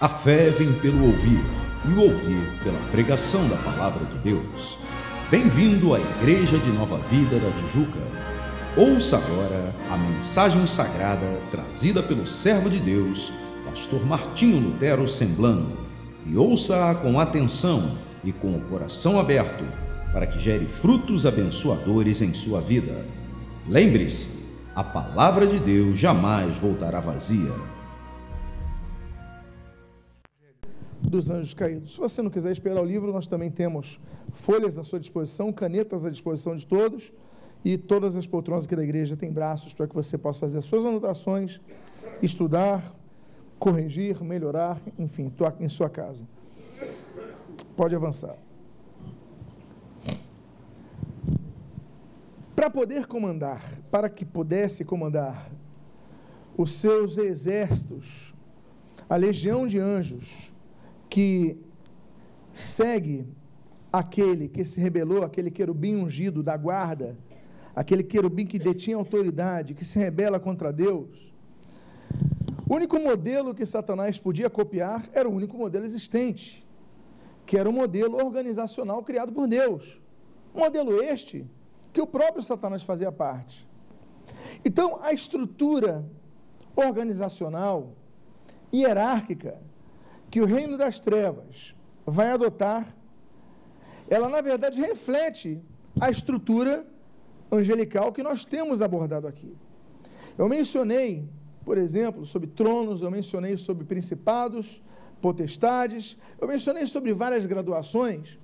A fé vem pelo ouvir, e o ouvir pela pregação da palavra de Deus. Bem-vindo à Igreja de Nova Vida da Tijuca. Ouça agora a mensagem sagrada trazida pelo servo de Deus, pastor Martinho Lutero Semblano, e ouça-a com atenção e com o coração aberto, para que gere frutos abençoadores em sua vida. Lembre-se, a palavra de Deus jamais voltará vazia. Dos anjos caídos. Se você não quiser esperar o livro, nós também temos folhas à sua disposição, canetas à disposição de todos, e todas as poltronas aqui da igreja têm braços para que você possa fazer as suas anotações, estudar, corrigir, melhorar, enfim, em sua casa. Pode avançar. Para poder comandar, para que pudesse comandar os seus exércitos, a legião de anjos, que segue aquele que se rebelou, aquele querubim ungido da guarda, aquele querubim que detinha autoridade, que se rebela contra Deus. O único modelo que Satanás podia copiar era o único modelo existente, que era o modelo organizacional criado por Deus. Modelo este que o próprio Satanás fazia parte. Então, a estrutura organizacional, hierárquica, que o reino das trevas vai adotar, ela na verdade reflete a estrutura angelical que nós temos abordado aqui. Eu mencionei, por exemplo, sobre tronos, eu mencionei sobre principados, potestades, eu mencionei sobre várias graduações,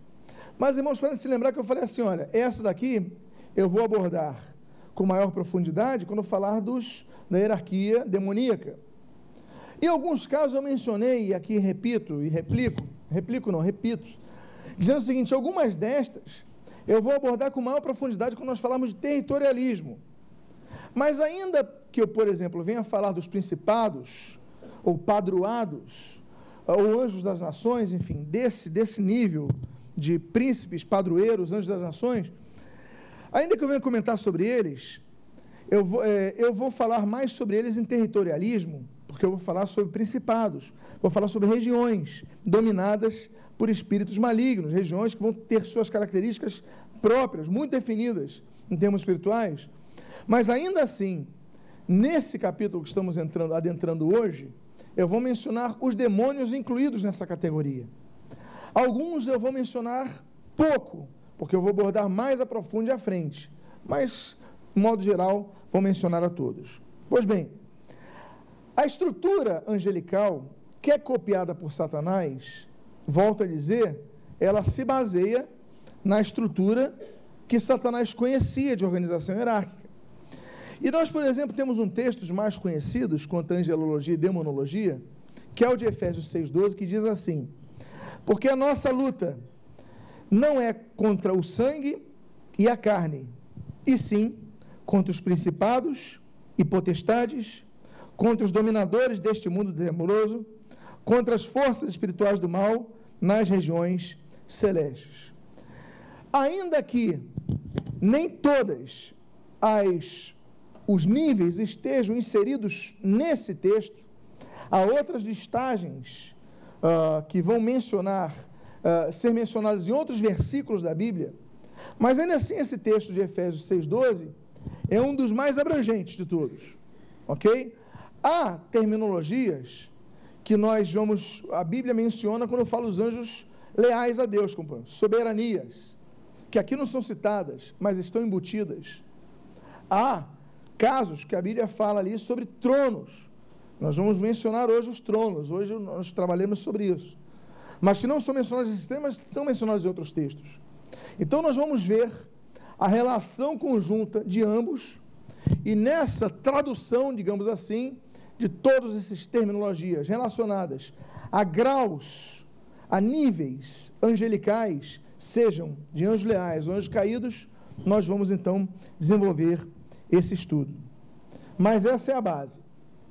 mas irmãos, para se lembrar que eu falei assim: olha, essa daqui eu vou abordar com maior profundidade quando falar dos, da hierarquia demoníaca. Em alguns casos eu mencionei, e aqui repito e replico, replico não, repito, dizendo o seguinte: algumas destas eu vou abordar com maior profundidade quando nós falarmos de territorialismo. Mas ainda que eu, por exemplo, venha falar dos principados, ou padroados, ou anjos das nações, enfim, desse, desse nível de príncipes, padroeiros, anjos das nações, ainda que eu venha comentar sobre eles, eu vou, é, eu vou falar mais sobre eles em territorialismo, porque eu vou falar sobre principados, vou falar sobre regiões dominadas por espíritos malignos, regiões que vão ter suas características próprias, muito definidas em termos espirituais. Mas ainda assim, nesse capítulo que estamos entrando, adentrando hoje, eu vou mencionar os demônios incluídos nessa categoria. Alguns eu vou mencionar pouco, porque eu vou abordar mais a profundo à frente. Mas, de modo geral, vou mencionar a todos. Pois bem, a estrutura angelical, que é copiada por Satanás, volto a dizer, ela se baseia na estrutura que Satanás conhecia de organização hierárquica. E nós, por exemplo, temos um texto dos mais conhecidos quanto a angelologia e demonologia, que é o de Efésios 6,12, que diz assim: Porque a nossa luta não é contra o sangue e a carne, e sim contra os principados e potestades, contra os dominadores deste mundo temoroso, contra as forças espirituais do mal nas regiões celestes. Ainda que nem todas as os níveis estejam inseridos nesse texto, há outras listagens uh, que vão mencionar, uh, ser mencionadas em outros versículos da Bíblia, mas ainda assim esse texto de Efésios 6,12 é um dos mais abrangentes de todos, ok? Há terminologias que nós vamos, a Bíblia menciona quando fala os anjos leais a Deus, como soberanias, que aqui não são citadas, mas estão embutidas. Há casos que a Bíblia fala ali sobre tronos. Nós vamos mencionar hoje os tronos, hoje nós trabalhamos sobre isso. Mas que não são mencionados nesses temas, são mencionados em outros textos. Então nós vamos ver a relação conjunta de ambos, e nessa tradução, digamos assim, de todas essas terminologias relacionadas a graus, a níveis angelicais, sejam de anjos leais ou anjos caídos, nós vamos então desenvolver esse estudo. Mas essa é a base.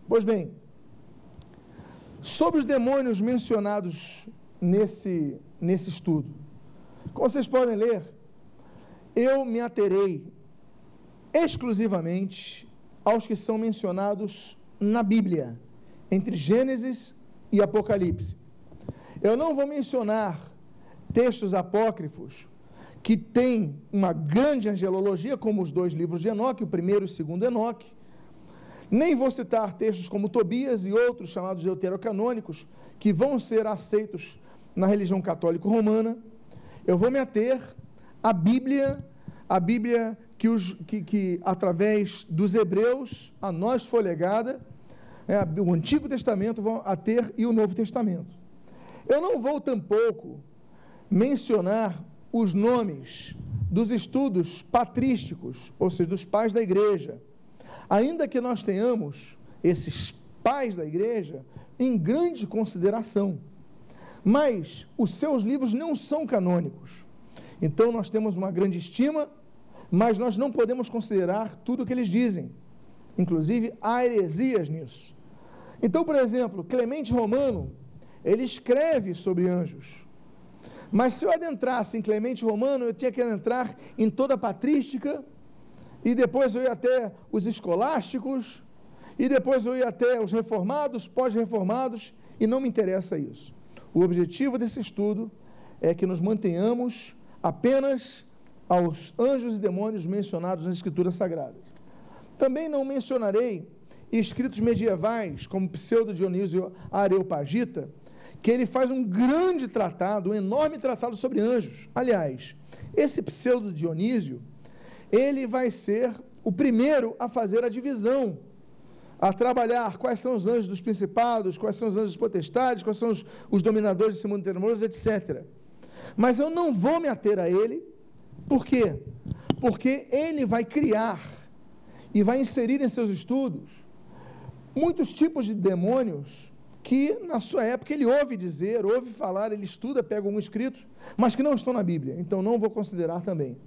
Pois bem, sobre os demônios mencionados nesse, nesse estudo, como vocês podem ler, eu me aterei exclusivamente aos que são mencionados na Bíblia, entre Gênesis e Apocalipse. Eu não vou mencionar textos apócrifos que têm uma grande angelologia, como os dois livros de Enoque, o primeiro e o segundo Enoque. Nem vou citar textos como Tobias e outros chamados deuterocanônicos, que vão ser aceitos na religião católica romana. Eu vou me ater à Bíblia, a Bíblia que, os, que, que através dos hebreus a nós foi legada, é, o Antigo Testamento vão a ter e o Novo Testamento. Eu não vou tampouco mencionar os nomes dos estudos patrísticos, ou seja, dos pais da igreja. Ainda que nós tenhamos esses pais da igreja em grande consideração, mas os seus livros não são canônicos. Então nós temos uma grande estima, mas nós não podemos considerar tudo o que eles dizem. Inclusive há heresias nisso. Então, por exemplo, Clemente Romano, ele escreve sobre anjos. Mas se eu adentrasse em Clemente Romano, eu tinha que adentrar em toda a patrística, e depois eu ia até os escolásticos, e depois eu ia até os reformados, pós-reformados, e não me interessa isso. O objetivo desse estudo é que nos mantenhamos apenas aos anjos e demônios mencionados nas Escrituras Sagradas. Também não mencionarei escritos medievais, como Pseudo Dionísio Areopagita, que ele faz um grande tratado, um enorme tratado sobre anjos. Aliás, esse pseudo Dionísio, ele vai ser o primeiro a fazer a divisão, a trabalhar quais são os anjos dos principados, quais são os anjos potestades, quais são os, os dominadores desse mundo tenebroso, etc. Mas eu não vou me ater a ele, por quê? Porque ele vai criar e vai inserir em seus estudos muitos tipos de demônios que na sua época ele ouve dizer, ouve falar, ele estuda, pega algum escrito, mas que não estão na Bíblia. Então não vou considerar também.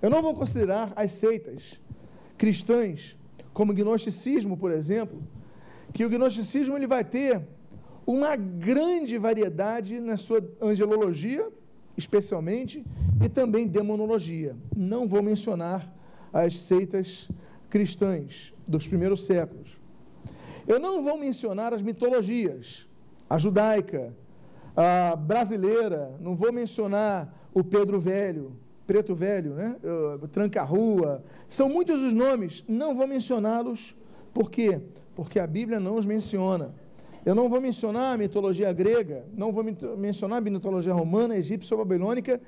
Eu não vou considerar as seitas cristãs, como o gnosticismo, por exemplo, que o gnosticismo ele vai ter uma grande variedade na sua angelologia, especialmente, e também demonologia. Não vou mencionar as seitas cristãs dos primeiros séculos. Eu não vou mencionar as mitologias, a judaica, a brasileira, não vou mencionar o Pedro Velho, Preto Velho, né? Tranca-Rua, são muitos os nomes, não vou mencioná-los, por quê? Porque a Bíblia não os menciona. Eu não vou mencionar a mitologia grega, não vou mencionar a mitologia romana, egípcia ou babilônica,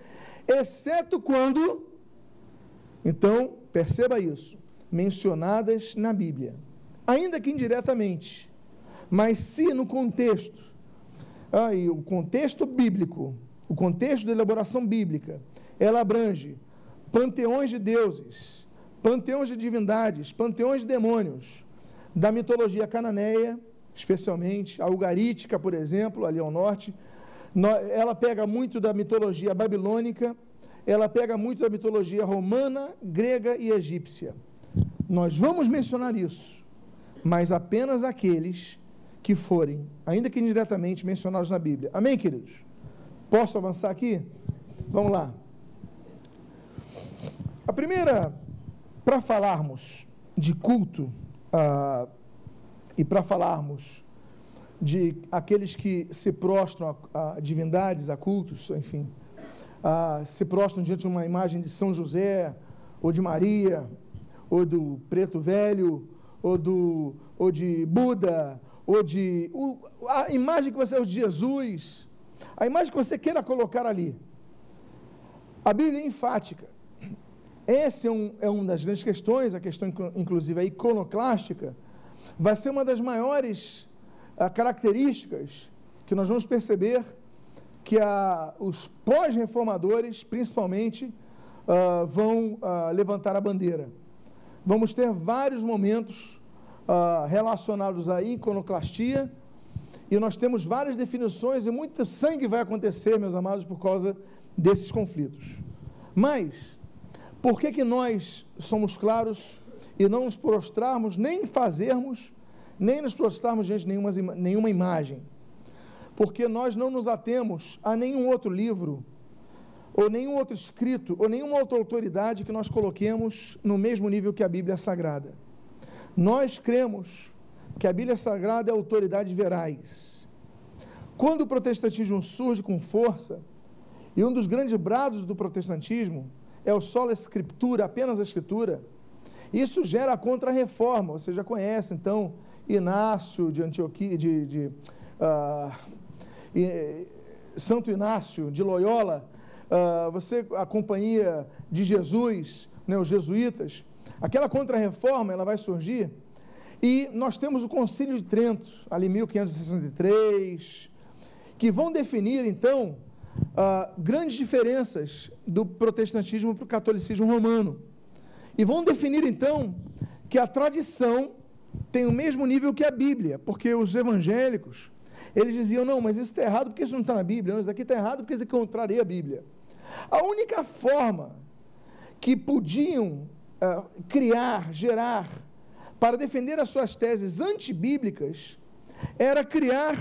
exceto quando, então, perceba isso, mencionadas na Bíblia ainda que indiretamente. Mas se no contexto, aí, o contexto bíblico, o contexto da elaboração bíblica, ela abrange panteões de deuses, panteões de divindades, panteões de demônios, da mitologia cananeia, especialmente, a ugarítica, por exemplo, ali ao norte, ela pega muito da mitologia babilônica, ela pega muito da mitologia romana, grega e egípcia. Nós vamos mencionar isso mas apenas aqueles que forem, ainda que indiretamente, mencionados na Bíblia. Amém, queridos? Posso avançar aqui? Vamos lá. A primeira, para falarmos de culto ah, e para falarmos de aqueles que se prostram a, a divindades, a cultos, enfim, ah, se prostram diante de uma imagem de São José, ou de Maria, ou do preto velho, ou, do, ou de Buda, ou de. O, a imagem que você é de Jesus, a imagem que você queira colocar ali. A Bíblia é enfática. Essa é, um, é uma das grandes questões, a questão inclusive a iconoclástica, vai ser uma das maiores ah, características que nós vamos perceber que a, os pós-reformadores, principalmente, uh, vão uh, levantar a bandeira vamos ter vários momentos uh, relacionados à iconoclastia, e nós temos várias definições, e muito sangue vai acontecer, meus amados, por causa desses conflitos. Mas, por que, que nós somos claros e não nos prostrarmos, nem fazermos, nem nos prostrarmos diante de nenhuma, nenhuma imagem? Porque nós não nos atemos a nenhum outro livro ou nenhum outro escrito, ou nenhuma outra autoridade que nós coloquemos no mesmo nível que a Bíblia Sagrada. Nós cremos que a Bíblia Sagrada é autoridade verais. quando o protestantismo surge com força, e um dos grandes brados do protestantismo é o solo escritura, apenas a escritura, isso gera a contra-reforma, você já conhece, então, Inácio de Antioquia, de, de uh, Santo Inácio de Loyola, uh, você, a companhia de Jesus, né, os jesuítas, aquela contra-reforma, ela vai surgir, e nós temos o Concílio de Trento, ali 1563, que vão definir, então, uh, grandes diferenças do protestantismo para o catolicismo romano. E vão definir, então, que a tradição tem o mesmo nível que a Bíblia, porque os evangélicos, eles diziam, não, mas isso está errado porque isso não está na Bíblia, não, isso aqui está errado porque isso contraria a Bíblia. A única forma que podiam uh, criar, gerar, para defender as suas teses antibíblicas, era criar,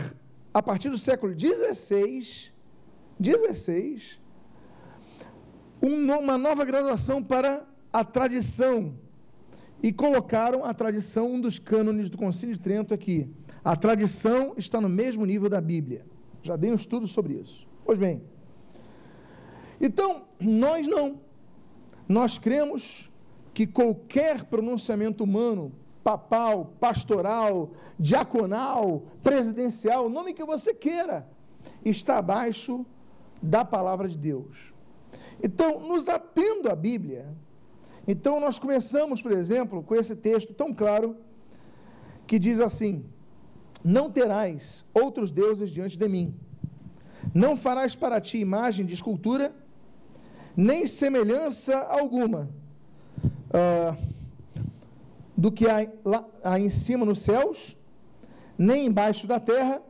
a partir do século XVI, 16, uma nova graduação para a tradição. E colocaram a tradição, um dos cânones do Concílio de Trento aqui. A tradição está no mesmo nível da Bíblia. Já dei um estudo sobre isso. Pois bem. Então, nós não. Nós cremos que qualquer pronunciamento humano, papal, pastoral, diaconal, presidencial, nome que você queira, está abaixo da palavra de Deus. Então, nos atendo à Bíblia, então nós começamos, por exemplo, com esse texto tão claro que diz assim: Não terás outros deuses diante de mim. Não farás para ti imagem de escultura, nem semelhança alguma uh, do que há, lá, há em cima nos céus, nem embaixo da terra,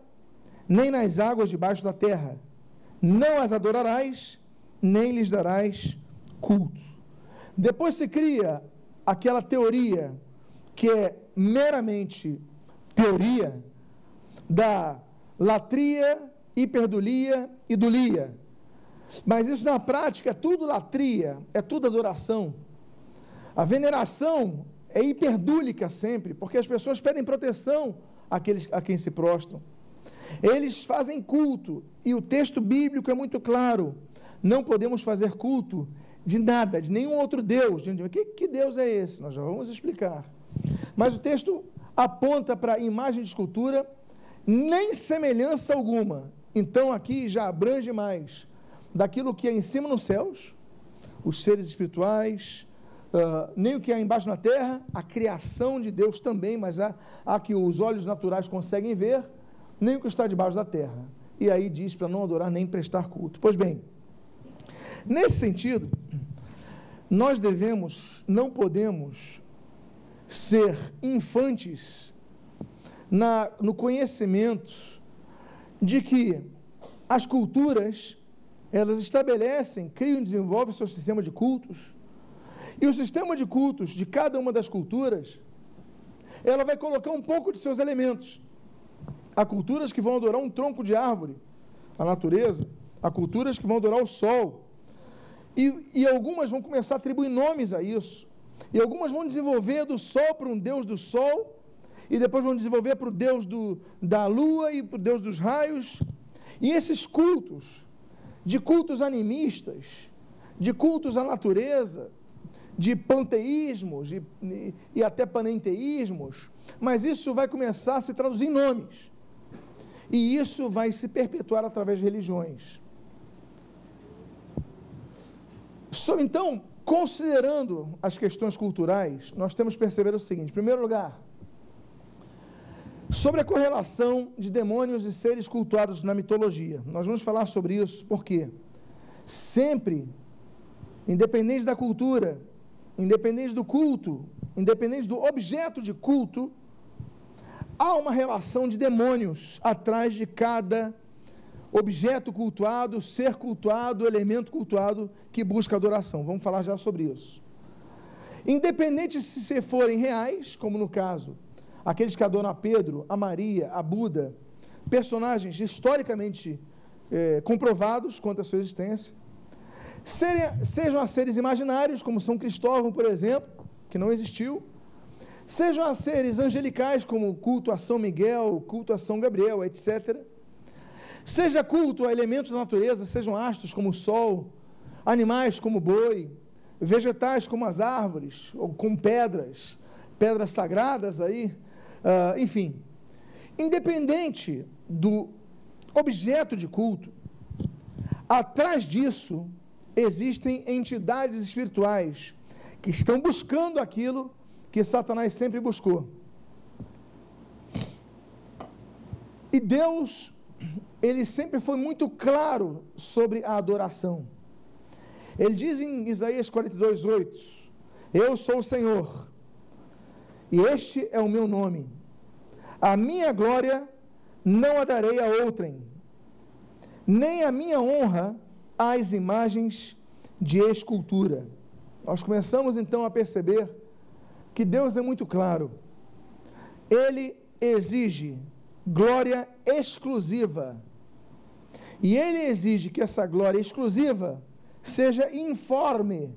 nem nas águas debaixo da terra não as adorarás, nem lhes darás culto. Depois se cria aquela teoria que é meramente teoria da latria, hiperdulia e dulia. Mas isso na prática é tudo latria, é tudo adoração. A veneração é hiperdúlica sempre, porque as pessoas pedem proteção àqueles a quem se prostram. Eles fazem culto, e o texto bíblico é muito claro: não podemos fazer culto de nada, de nenhum outro Deus. Que, que Deus é esse? Nós já vamos explicar. Mas o texto aponta para imagem de escultura, nem semelhança alguma. Então aqui já abrange mais daquilo que é em cima nos céus, os seres espirituais, uh, nem o que é embaixo na terra, a criação de Deus também, mas há, há que os olhos naturais conseguem ver nem o que está debaixo da terra. E aí diz para não adorar nem prestar culto. Pois bem, nesse sentido, nós devemos, não podemos ser infantes na, no conhecimento de que as culturas elas estabelecem, criam e desenvolvem seu sistema de cultos. E o sistema de cultos de cada uma das culturas, ela vai colocar um pouco de seus elementos. Há culturas que vão adorar um tronco de árvore, a natureza. Há culturas que vão adorar o sol. E, e algumas vão começar a atribuir nomes a isso. E algumas vão desenvolver do sol para um deus do sol. E depois vão desenvolver para o deus do, da lua e para o deus dos raios. E esses cultos, de cultos animistas, de cultos à natureza, de panteísmos e, e, e até panenteísmos, mas isso vai começar a se traduzir em nomes. E isso vai se perpetuar através de religiões. Então, considerando as questões culturais, nós temos que perceber o seguinte: em primeiro lugar, sobre a correlação de demônios e seres cultuados na mitologia. Nós vamos falar sobre isso porque sempre, independente da cultura, independente do culto, independente do objeto de culto, há uma relação de demônios atrás de cada objeto cultuado, ser cultuado, elemento cultuado que busca adoração. Vamos falar já sobre isso. Independente se forem reais, como no caso, aqueles que adoram a Pedro, a Maria, a Buda, personagens historicamente é, comprovados quanto à sua existência, sejam a seres imaginários, como São Cristóvão, por exemplo, que não existiu, Sejam a seres angelicais, como culto a São Miguel, culto a São Gabriel, etc. Seja culto a elementos da natureza, sejam astros como o sol, animais como o boi, vegetais como as árvores, ou com pedras, pedras sagradas aí, uh, enfim. Independente do objeto de culto, atrás disso existem entidades espirituais que estão buscando aquilo que Satanás sempre buscou. E Deus, ele sempre foi muito claro sobre a adoração. Ele diz em Isaías 42, 8: Eu sou o Senhor, e este é o meu nome. A minha glória não a darei a outrem, nem a minha honra às imagens de escultura. Nós começamos então a perceber que Deus é muito claro. Ele exige glória exclusiva. E ele exige que essa glória exclusiva seja informe,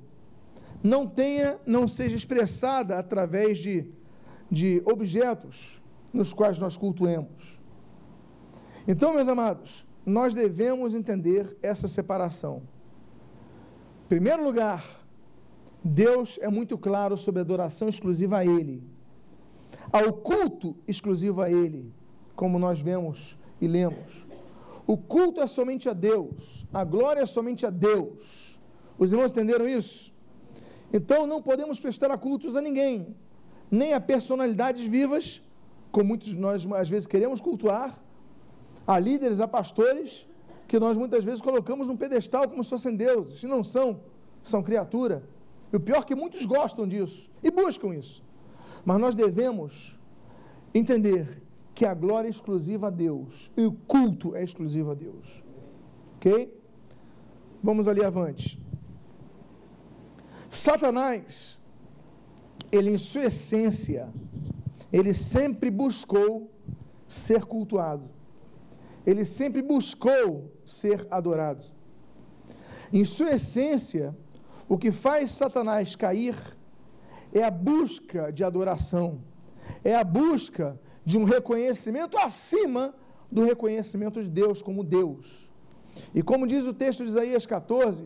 não tenha, não seja expressada através de, de objetos nos quais nós cultuemos. Então, meus amados, nós devemos entender essa separação. Em primeiro lugar, Deus é muito claro sobre a adoração exclusiva a Ele, ao culto exclusivo a Ele, como nós vemos e lemos. O culto é somente a Deus, a glória é somente a Deus. Os irmãos entenderam isso? Então não podemos prestar cultos a ninguém, nem a personalidades vivas, como muitos de nós às vezes queremos cultuar, a líderes, a pastores, que nós muitas vezes colocamos num pedestal como se fossem deuses, e não são, são criatura. E o pior é que muitos gostam disso e buscam isso. Mas nós devemos entender que a glória é exclusiva a Deus e o culto é exclusivo a Deus. Ok? Vamos ali avante. Satanás, ele em sua essência, ele sempre buscou ser cultuado. Ele sempre buscou ser adorado. Em sua essência, o que faz Satanás cair é a busca de adoração, é a busca de um reconhecimento acima do reconhecimento de Deus como Deus. E como diz o texto de Isaías 14,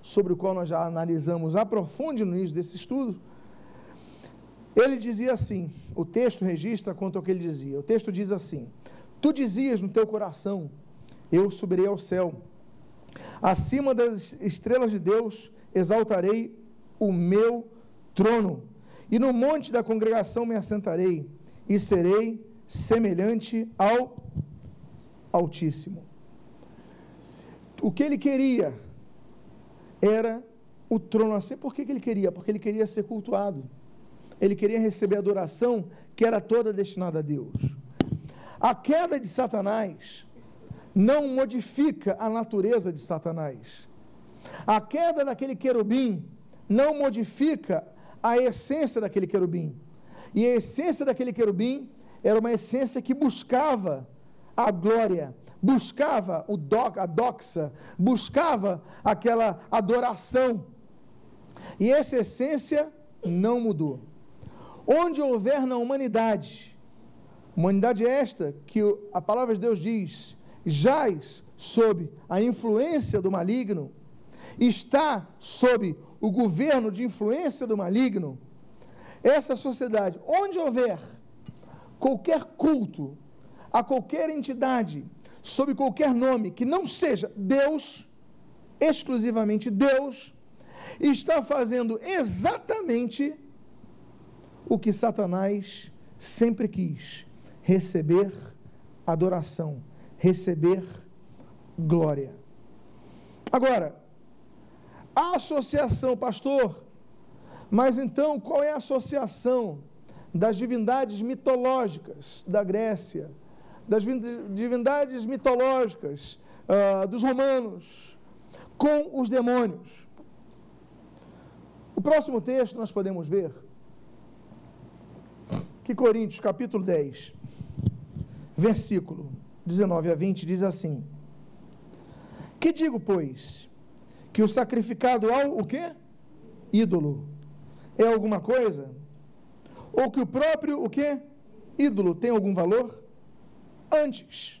sobre o qual nós já analisamos a profundo no início desse estudo, ele dizia assim: o texto registra quanto ao que ele dizia. O texto diz assim: Tu dizias no teu coração: Eu subirei ao céu, acima das estrelas de Deus exaltarei o meu trono, e no monte da congregação me assentarei e serei semelhante ao Altíssimo. O que ele queria era o trono assim. Por que, que ele queria? Porque ele queria ser cultuado. Ele queria receber adoração que era toda destinada a Deus. A queda de Satanás não modifica a natureza de Satanás. A queda daquele querubim não modifica a essência daquele querubim. E a essência daquele querubim era uma essência que buscava a glória, buscava o a doxa, buscava aquela adoração. E essa essência não mudou. Onde houver na humanidade, humanidade esta que a palavra de Deus diz, jaz sob a influência do maligno, está sob o governo de influência do maligno, essa sociedade, onde houver qualquer culto a qualquer entidade, sob qualquer nome que não seja Deus, exclusivamente Deus, está fazendo exatamente o que Satanás sempre quis: receber adoração, receber glória. Agora, a associação, pastor, mas então, qual é a associação das divindades mitológicas da Grécia, das divindades mitológicas uh, dos romanos com os demônios? O próximo texto nós podemos ver que Coríntios, capítulo 10, versículo 19 a 20, diz assim: Que digo, pois, que o sacrificado ao o quê? Ídolo é alguma coisa? Ou que o próprio o quê? Ídolo tem algum valor? Antes,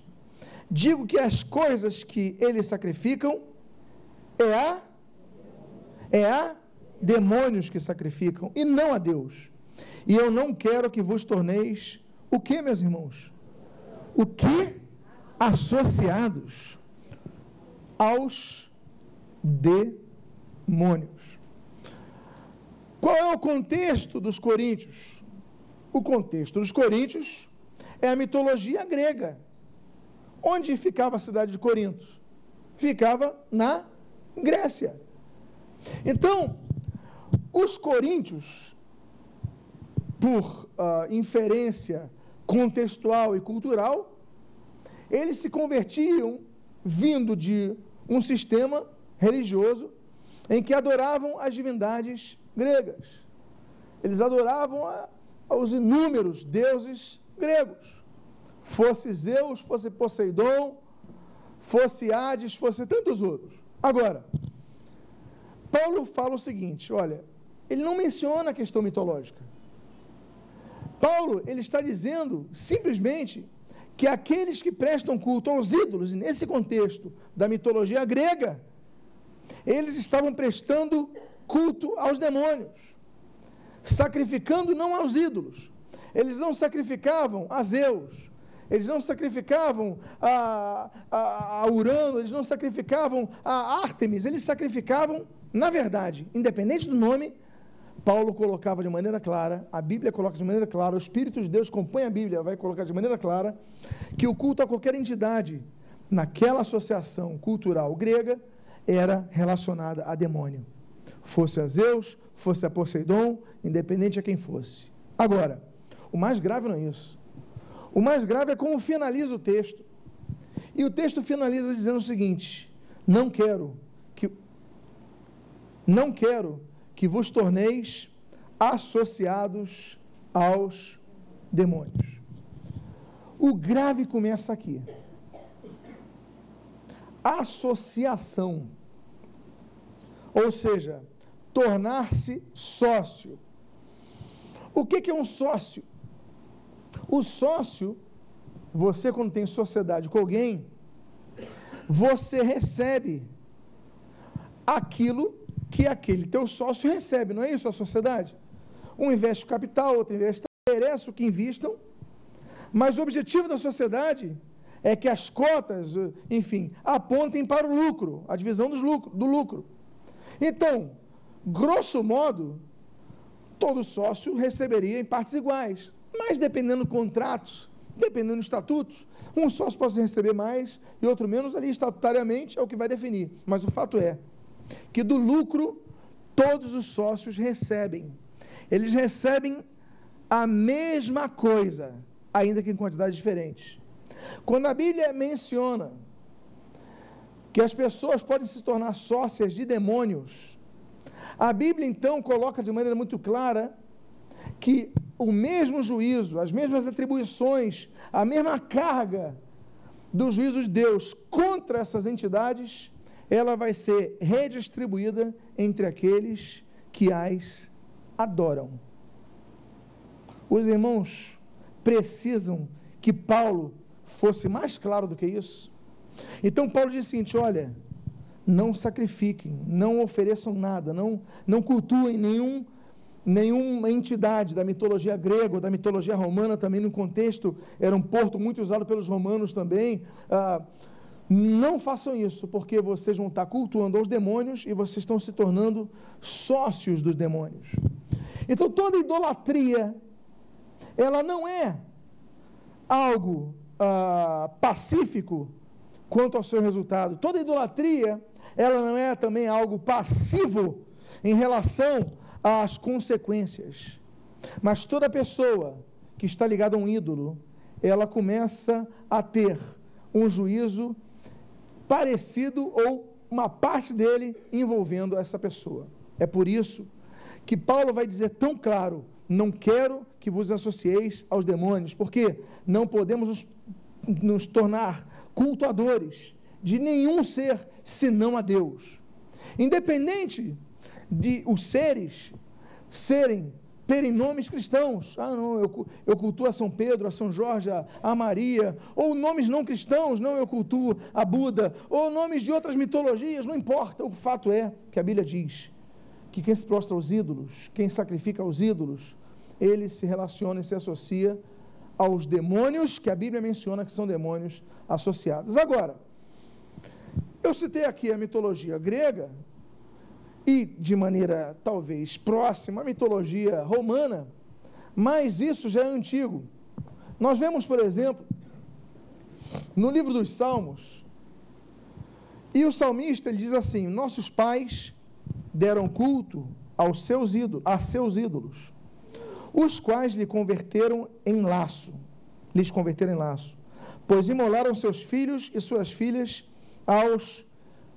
Digo que as coisas que eles sacrificam é a é a demônios que sacrificam e não a Deus. E eu não quero que vos torneis o que, meus irmãos? O que? Associados aos demônios. Qual é o contexto dos coríntios? O contexto dos coríntios é a mitologia grega. Onde ficava a cidade de Corinto? Ficava na Grécia. Então, os coríntios, por uh, inferência contextual e cultural, eles se convertiam vindo de um sistema religioso em que adoravam as divindades gregas. Eles adoravam a, aos inúmeros deuses gregos. Fosse Zeus, fosse Poseidon, fosse Hades, fosse tantos outros. Agora, Paulo fala o seguinte: olha, ele não menciona a questão mitológica. Paulo, ele está dizendo simplesmente que aqueles que prestam culto aos ídolos, nesse contexto da mitologia grega, eles estavam prestando culto aos demônios, sacrificando não aos ídolos. Eles não sacrificavam a Zeus, eles não sacrificavam a, a, a Urano, eles não sacrificavam a Ártemis, eles sacrificavam na verdade, independente do nome, Paulo colocava de maneira clara, a Bíblia coloca de maneira clara, o Espírito de Deus compõe a Bíblia, vai colocar de maneira clara, que o culto a qualquer entidade naquela associação cultural grega era relacionada a demônio. Fosse a Zeus, fosse a Poseidon, independente a quem fosse. Agora, o mais grave não é isso. O mais grave é como finaliza o texto. E o texto finaliza dizendo o seguinte: Não quero não quero que vos torneis associados aos demônios. O grave começa aqui. Associação. Ou seja, tornar-se sócio. O que, é um sócio? O sócio, você quando tem sociedade com alguém, você recebe aquilo que aquele teu sócio recebe, não é isso a sociedade? Um investe capital, outro investe interessa o que investam, mas o objetivo da sociedade é que as cotas, enfim, apontem para o lucro, a divisão lucro, do lucro. Então, grosso modo, todo sócio receberia em partes iguais, mas dependendo do contrato, dependendo do estatuto, um sócio pode receber mais e outro menos ali estatutariamente é o que vai definir. Mas o fato é que do lucro todos os sócios recebem. Eles recebem a mesma coisa, ainda que em quantidades diferentes. Quando a Bíblia menciona que as pessoas podem se tornar sócias de demônios, a Bíblia então coloca de maneira muito clara que o mesmo juízo, as mesmas atribuições, a mesma carga do juízo de Deus contra essas entidades ela vai ser redistribuída entre aqueles que as adoram. Os irmãos precisam que Paulo fosse mais claro do que isso. Então Paulo diz o seguinte: olha, não sacrifiquem, não ofereçam nada, não, não cultuem nenhum, nenhuma entidade da mitologia grega ou da mitologia romana, também no contexto, era um porto muito usado pelos romanos também. Ah, não façam isso, porque vocês vão estar cultuando aos demônios e vocês estão se tornando sócios dos demônios. Então toda idolatria, ela não é algo ah, pacífico quanto ao seu resultado. Toda idolatria, ela não é também algo passivo em relação às consequências. Mas toda pessoa que está ligada a um ídolo, ela começa a ter um juízo parecido ou uma parte dele envolvendo essa pessoa. É por isso que Paulo vai dizer tão claro: não quero que vos associeis aos demônios, porque não podemos nos, nos tornar cultuadores de nenhum ser senão a Deus. Independente de os seres serem terem nomes cristãos. Ah, não, eu, eu cultuo a São Pedro, a São Jorge, a, a Maria. Ou nomes não cristãos, não, eu cultuo a Buda. Ou nomes de outras mitologias, não importa. O fato é que a Bíblia diz que quem se prostra aos ídolos, quem sacrifica aos ídolos, ele se relaciona e se associa aos demônios que a Bíblia menciona que são demônios associados. Agora, eu citei aqui a mitologia grega, e de maneira talvez próxima à mitologia romana, mas isso já é antigo. Nós vemos, por exemplo, no livro dos Salmos, e o salmista ele diz assim: Nossos pais deram culto aos seus ídolos, a seus ídolos, os quais lhe converteram em laço, lhes converteram em laço, pois imolaram seus filhos e suas filhas aos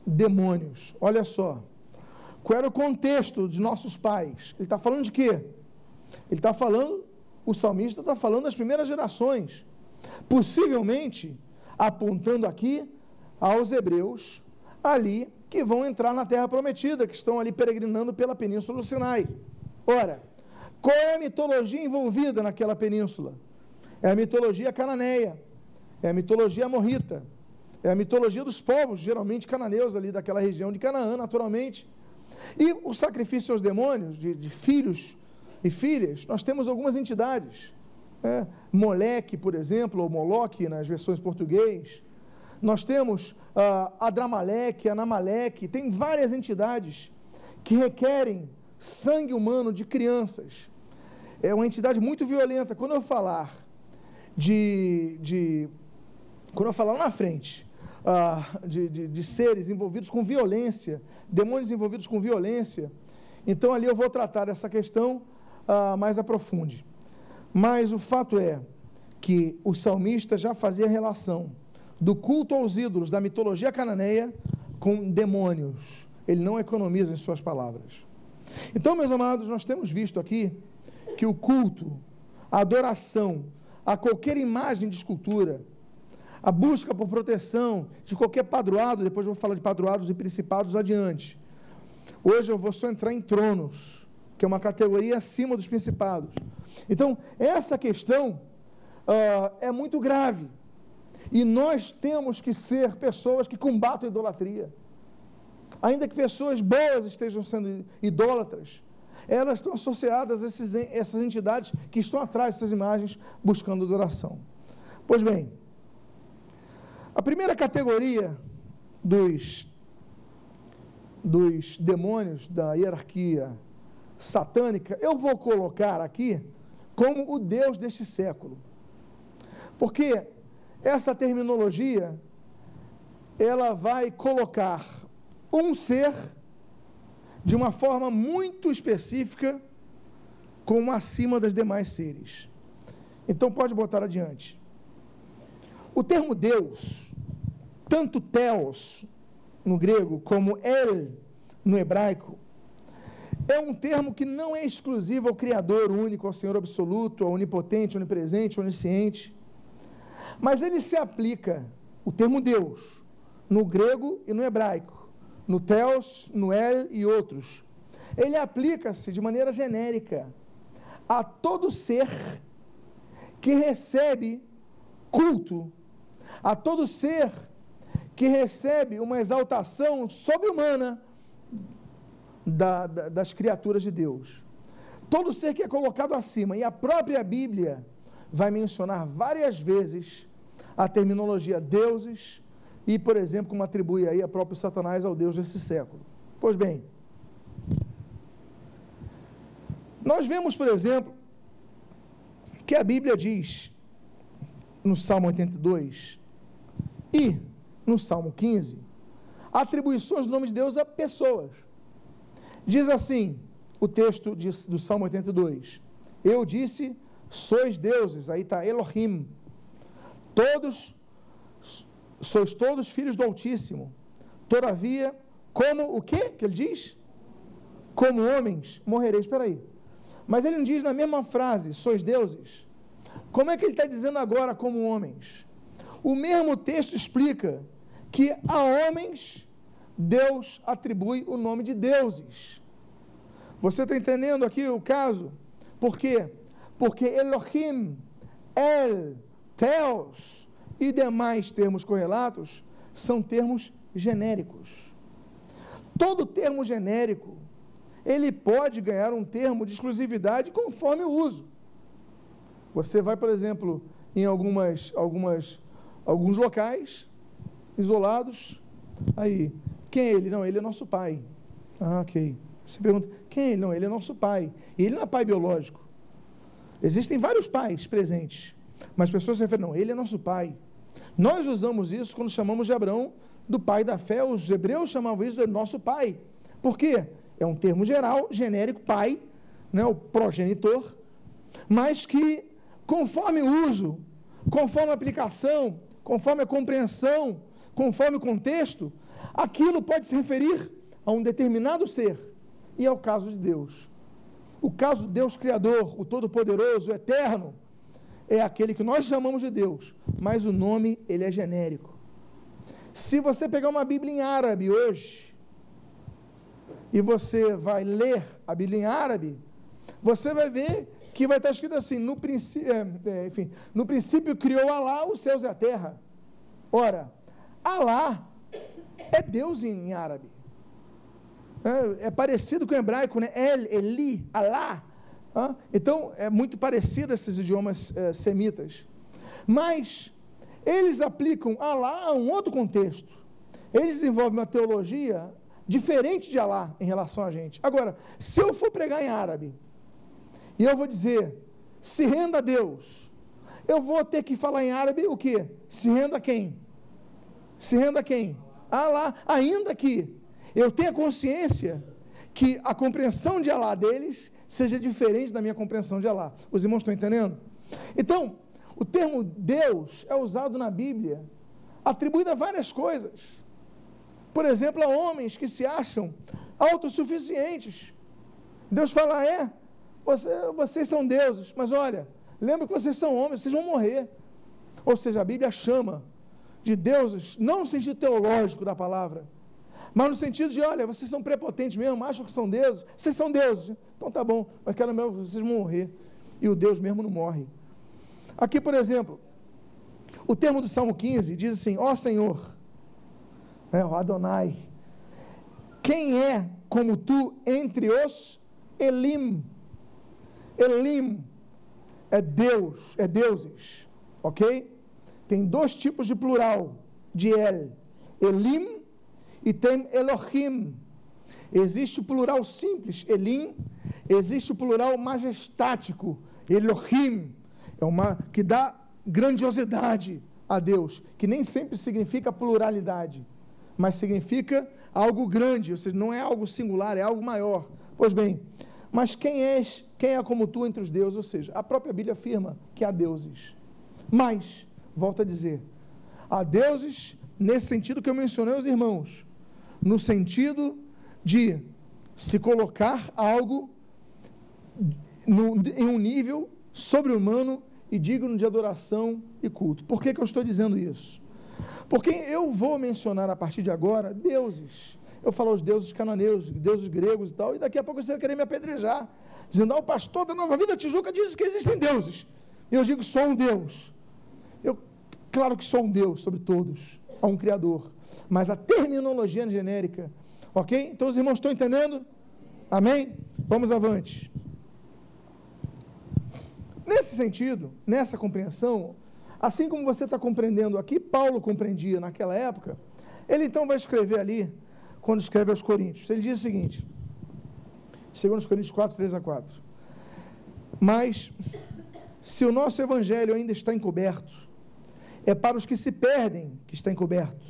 demônios. Olha só. Qual era o contexto de nossos pais? Ele está falando de quê? Ele está falando, o salmista está falando das primeiras gerações, possivelmente apontando aqui aos hebreus ali que vão entrar na terra prometida, que estão ali peregrinando pela península do Sinai. Ora, qual é a mitologia envolvida naquela península? É a mitologia cananeia, é a mitologia morrita, é a mitologia dos povos, geralmente cananeus ali daquela região de Canaã, naturalmente. E o sacrifício aos demônios, de, de filhos e filhas, nós temos algumas entidades. É, Moleque, por exemplo, ou Moloque nas versões português. Nós temos uh, Adramaleque, Anamaleque, tem várias entidades que requerem sangue humano de crianças. É uma entidade muito violenta. Quando eu falar de, de quando eu falar lá na frente ah, de, de, de seres envolvidos com violência, demônios envolvidos com violência. Então ali eu vou tratar essa questão ah, mais aprofunde. Mas o fato é que o salmista já fazia relação do culto aos ídolos da mitologia cananeia com demônios. Ele não economiza em suas palavras. Então, meus amados, nós temos visto aqui que o culto, a adoração a qualquer imagem de escultura, a busca por proteção de qualquer padroado, depois eu vou falar de padroados e principados adiante. Hoje eu vou só entrar em tronos, que é uma categoria acima dos principados. Então, essa questão uh, é muito grave. E nós temos que ser pessoas que combatam a idolatria. Ainda que pessoas boas estejam sendo idólatras, elas estão associadas a esses, essas entidades que estão atrás dessas imagens buscando adoração. Pois bem, a primeira categoria dos, dos demônios da hierarquia satânica, eu vou colocar aqui como o Deus deste século. Porque essa terminologia ela vai colocar um ser de uma forma muito específica como acima das demais seres. Então pode botar adiante. O termo Deus, tanto Theos no grego como El no hebraico, é um termo que não é exclusivo ao Criador único, ao Senhor absoluto, ao onipotente, onipresente, onisciente. Mas ele se aplica, o termo Deus, no grego e no hebraico, no Theos, no El e outros. Ele aplica-se de maneira genérica a todo ser que recebe culto a todo ser que recebe uma exaltação sobre-humana da, da, das criaturas de Deus. Todo ser que é colocado acima, e a própria Bíblia vai mencionar várias vezes a terminologia deuses, e, por exemplo, como atribui aí a próprio Satanás ao Deus desse século. Pois bem, nós vemos, por exemplo, que a Bíblia diz, no Salmo 82, e, no Salmo 15, atribuições do nome de Deus a pessoas. Diz assim o texto de, do Salmo 82: Eu disse, sois deuses, aí está Elohim, todos, sois todos filhos do Altíssimo, todavia, como o que que ele diz? Como homens morrereis. Espera aí. Mas ele não diz na mesma frase, sois deuses. Como é que ele está dizendo agora como homens? O mesmo texto explica que a homens Deus atribui o nome de deuses. Você está entendendo aqui o caso? Por quê? Porque Elohim, El, Theos e demais termos correlatos são termos genéricos. Todo termo genérico, ele pode ganhar um termo de exclusividade conforme o uso. Você vai, por exemplo, em algumas, algumas, alguns locais isolados, aí, quem é ele? Não, ele é nosso pai. Ah, ok. Você pergunta, quem é ele? Não, ele é nosso pai. E ele não é pai biológico. Existem vários pais presentes, mas pessoas se referem, não, ele é nosso pai. Nós usamos isso quando chamamos de Abraão do pai da fé, os hebreus chamavam isso de nosso pai. Por quê? É um termo geral, genérico, pai, né, o progenitor, mas que, conforme o uso, conforme a aplicação, conforme a compreensão, conforme o contexto, aquilo pode se referir a um determinado ser, e é o caso de Deus. O caso de Deus Criador, o Todo-Poderoso, o Eterno, é aquele que nós chamamos de Deus, mas o nome ele é genérico. Se você pegar uma Bíblia em árabe hoje, e você vai ler a Bíblia em árabe, você vai ver que vai estar escrito assim, no princípio, é, é, enfim, no princípio criou Alá os céus e a terra. Ora, Alá é Deus em, árabe. É, é, parecido com o hebraico, né? El, Eli, Alá. Ah? Então, é muito parecido esses idiomas é, semitas. Mas, eles aplicam Alá a um outro contexto. Eles desenvolvem uma teologia diferente de Alá em relação a gente. Agora, se eu for pregar em árabe e eu vou dizer, se renda a Deus, eu vou ter que falar em árabe o que? Se renda a quem? Se renda a quem? Alá. Ainda que eu tenha consciência que a compreensão de Alá deles seja diferente da minha compreensão de Alá. Os irmãos estão entendendo? Então, o termo Deus é usado na Bíblia, atribuído a várias coisas. Por exemplo, a homens que se acham autossuficientes. Deus fala: é, você, vocês são deuses, mas olha, lembra que vocês são homens, vocês vão morrer. Ou seja, a Bíblia chama de deuses, não no sentido teológico da palavra, mas no sentido de, olha, vocês são prepotentes mesmo, acham que são deuses, vocês são deuses, então tá bom, mas quero mesmo, vocês vão morrer. E o Deus mesmo não morre. Aqui, por exemplo, o termo do Salmo 15 diz assim: Ó Senhor, é, o Adonai, quem é como tu entre os Elim? Elim é Deus, é deuses, ok? Tem dois tipos de plural de El: Elim e tem Elohim. Existe o plural simples, Elim, existe o plural majestático, Elohim é uma que dá grandiosidade a Deus, que nem sempre significa pluralidade, mas significa algo grande, ou seja, não é algo singular, é algo maior. Pois bem, mas quem és, quem é como tu entre os deuses? Ou seja, a própria Bíblia afirma que há deuses. Mas, volto a dizer, há deuses nesse sentido que eu mencionei aos irmãos, no sentido de se colocar algo no, em um nível sobre-humano e digno de adoração e culto. Por que, que eu estou dizendo isso? Porque eu vou mencionar a partir de agora deuses. Eu falo os deuses cananeus, deuses gregos e tal, e daqui a pouco você vai querer me apedrejar, dizendo, ah, o pastor da Nova Vida Tijuca diz que existem deuses. Eu digo, só um Deus. Eu, claro que só um Deus sobre todos, há um Criador. Mas a terminologia genérica, ok? Então os irmãos estão entendendo? Amém? Vamos avante. Nesse sentido, nessa compreensão, assim como você está compreendendo aqui, Paulo compreendia naquela época, ele então vai escrever ali, quando escreve aos Coríntios, ele diz o seguinte, 2 Coríntios 4, 3 a 4. Mas, se o nosso evangelho ainda está encoberto, é para os que se perdem que está encoberto,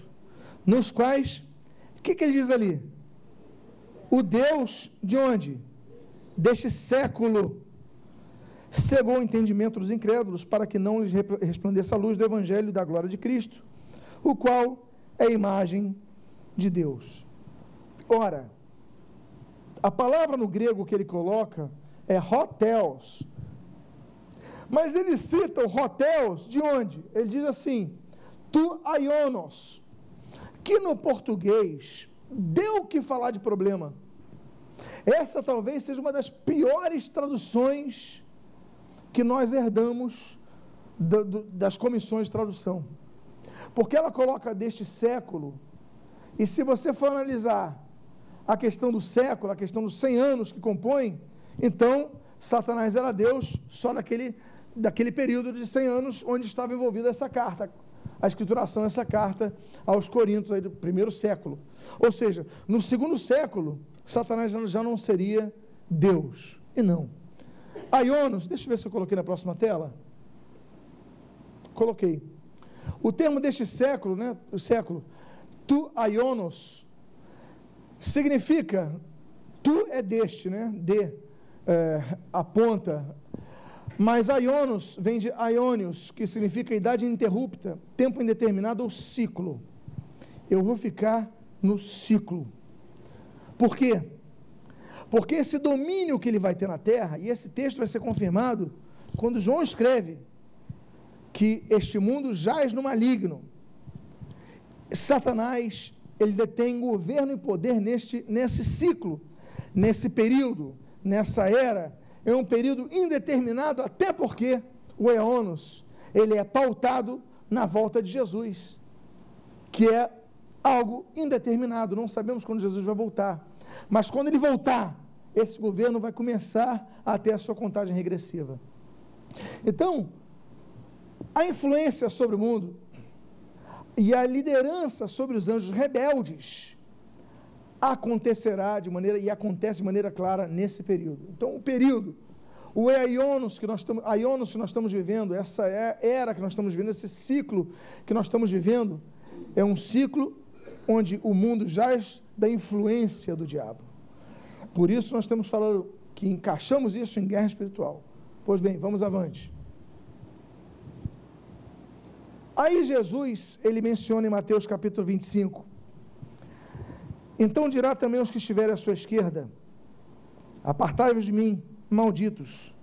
nos quais, o que, que ele diz ali? O Deus de onde? Deste século cegou o entendimento dos incrédulos para que não lhes resplandeça a luz do evangelho da glória de Cristo, o qual é a imagem de Deus. Ora, a palavra no grego que ele coloca é hotéus. Mas ele cita o hotéus de onde? Ele diz assim: tu aionos, que no português deu que falar de problema. Essa talvez seja uma das piores traduções que nós herdamos do, do, das comissões de tradução. Porque ela coloca deste século, e se você for analisar a questão do século, a questão dos 100 anos que compõem, então Satanás era Deus só daquele, daquele período de 100 anos onde estava envolvida essa carta, a escrituração dessa carta aos Coríntios aí do primeiro século. Ou seja, no segundo século, Satanás já não seria Deus. E não. Aionos, deixa eu ver se eu coloquei na próxima tela. Coloquei. O termo deste século, né, o século, tu aionos, significa, tu é deste, né, de, é, aponta, mas aionos vem de aionios, que significa idade ininterrupta, tempo indeterminado ou ciclo. Eu vou ficar no ciclo. Por quê? Porque esse domínio que ele vai ter na terra, e esse texto vai ser confirmado quando João escreve que este mundo jaz no maligno. Satanás, ele detém governo e poder neste, nesse ciclo, nesse período, nessa era. É um período indeterminado, até porque o Eonos, ele é pautado na volta de Jesus, que é algo indeterminado, não sabemos quando Jesus vai voltar. Mas quando ele voltar, esse governo vai começar a ter a sua contagem regressiva. Então, a influência sobre o mundo e a liderança sobre os anjos rebeldes acontecerá de maneira e acontece de maneira clara nesse período. Então, o período, o Aionos que nós estamos, Aionos que nós estamos vivendo, essa é, era que nós estamos vivendo, esse ciclo que nós estamos vivendo, é um ciclo onde o mundo jaz da influência do diabo. Por isso nós estamos falando que encaixamos isso em guerra espiritual. Pois bem, vamos avante. Aí Jesus, ele menciona em Mateus capítulo 25. Então dirá também aos que estiverem à sua esquerda: Apartai-vos de mim, malditos,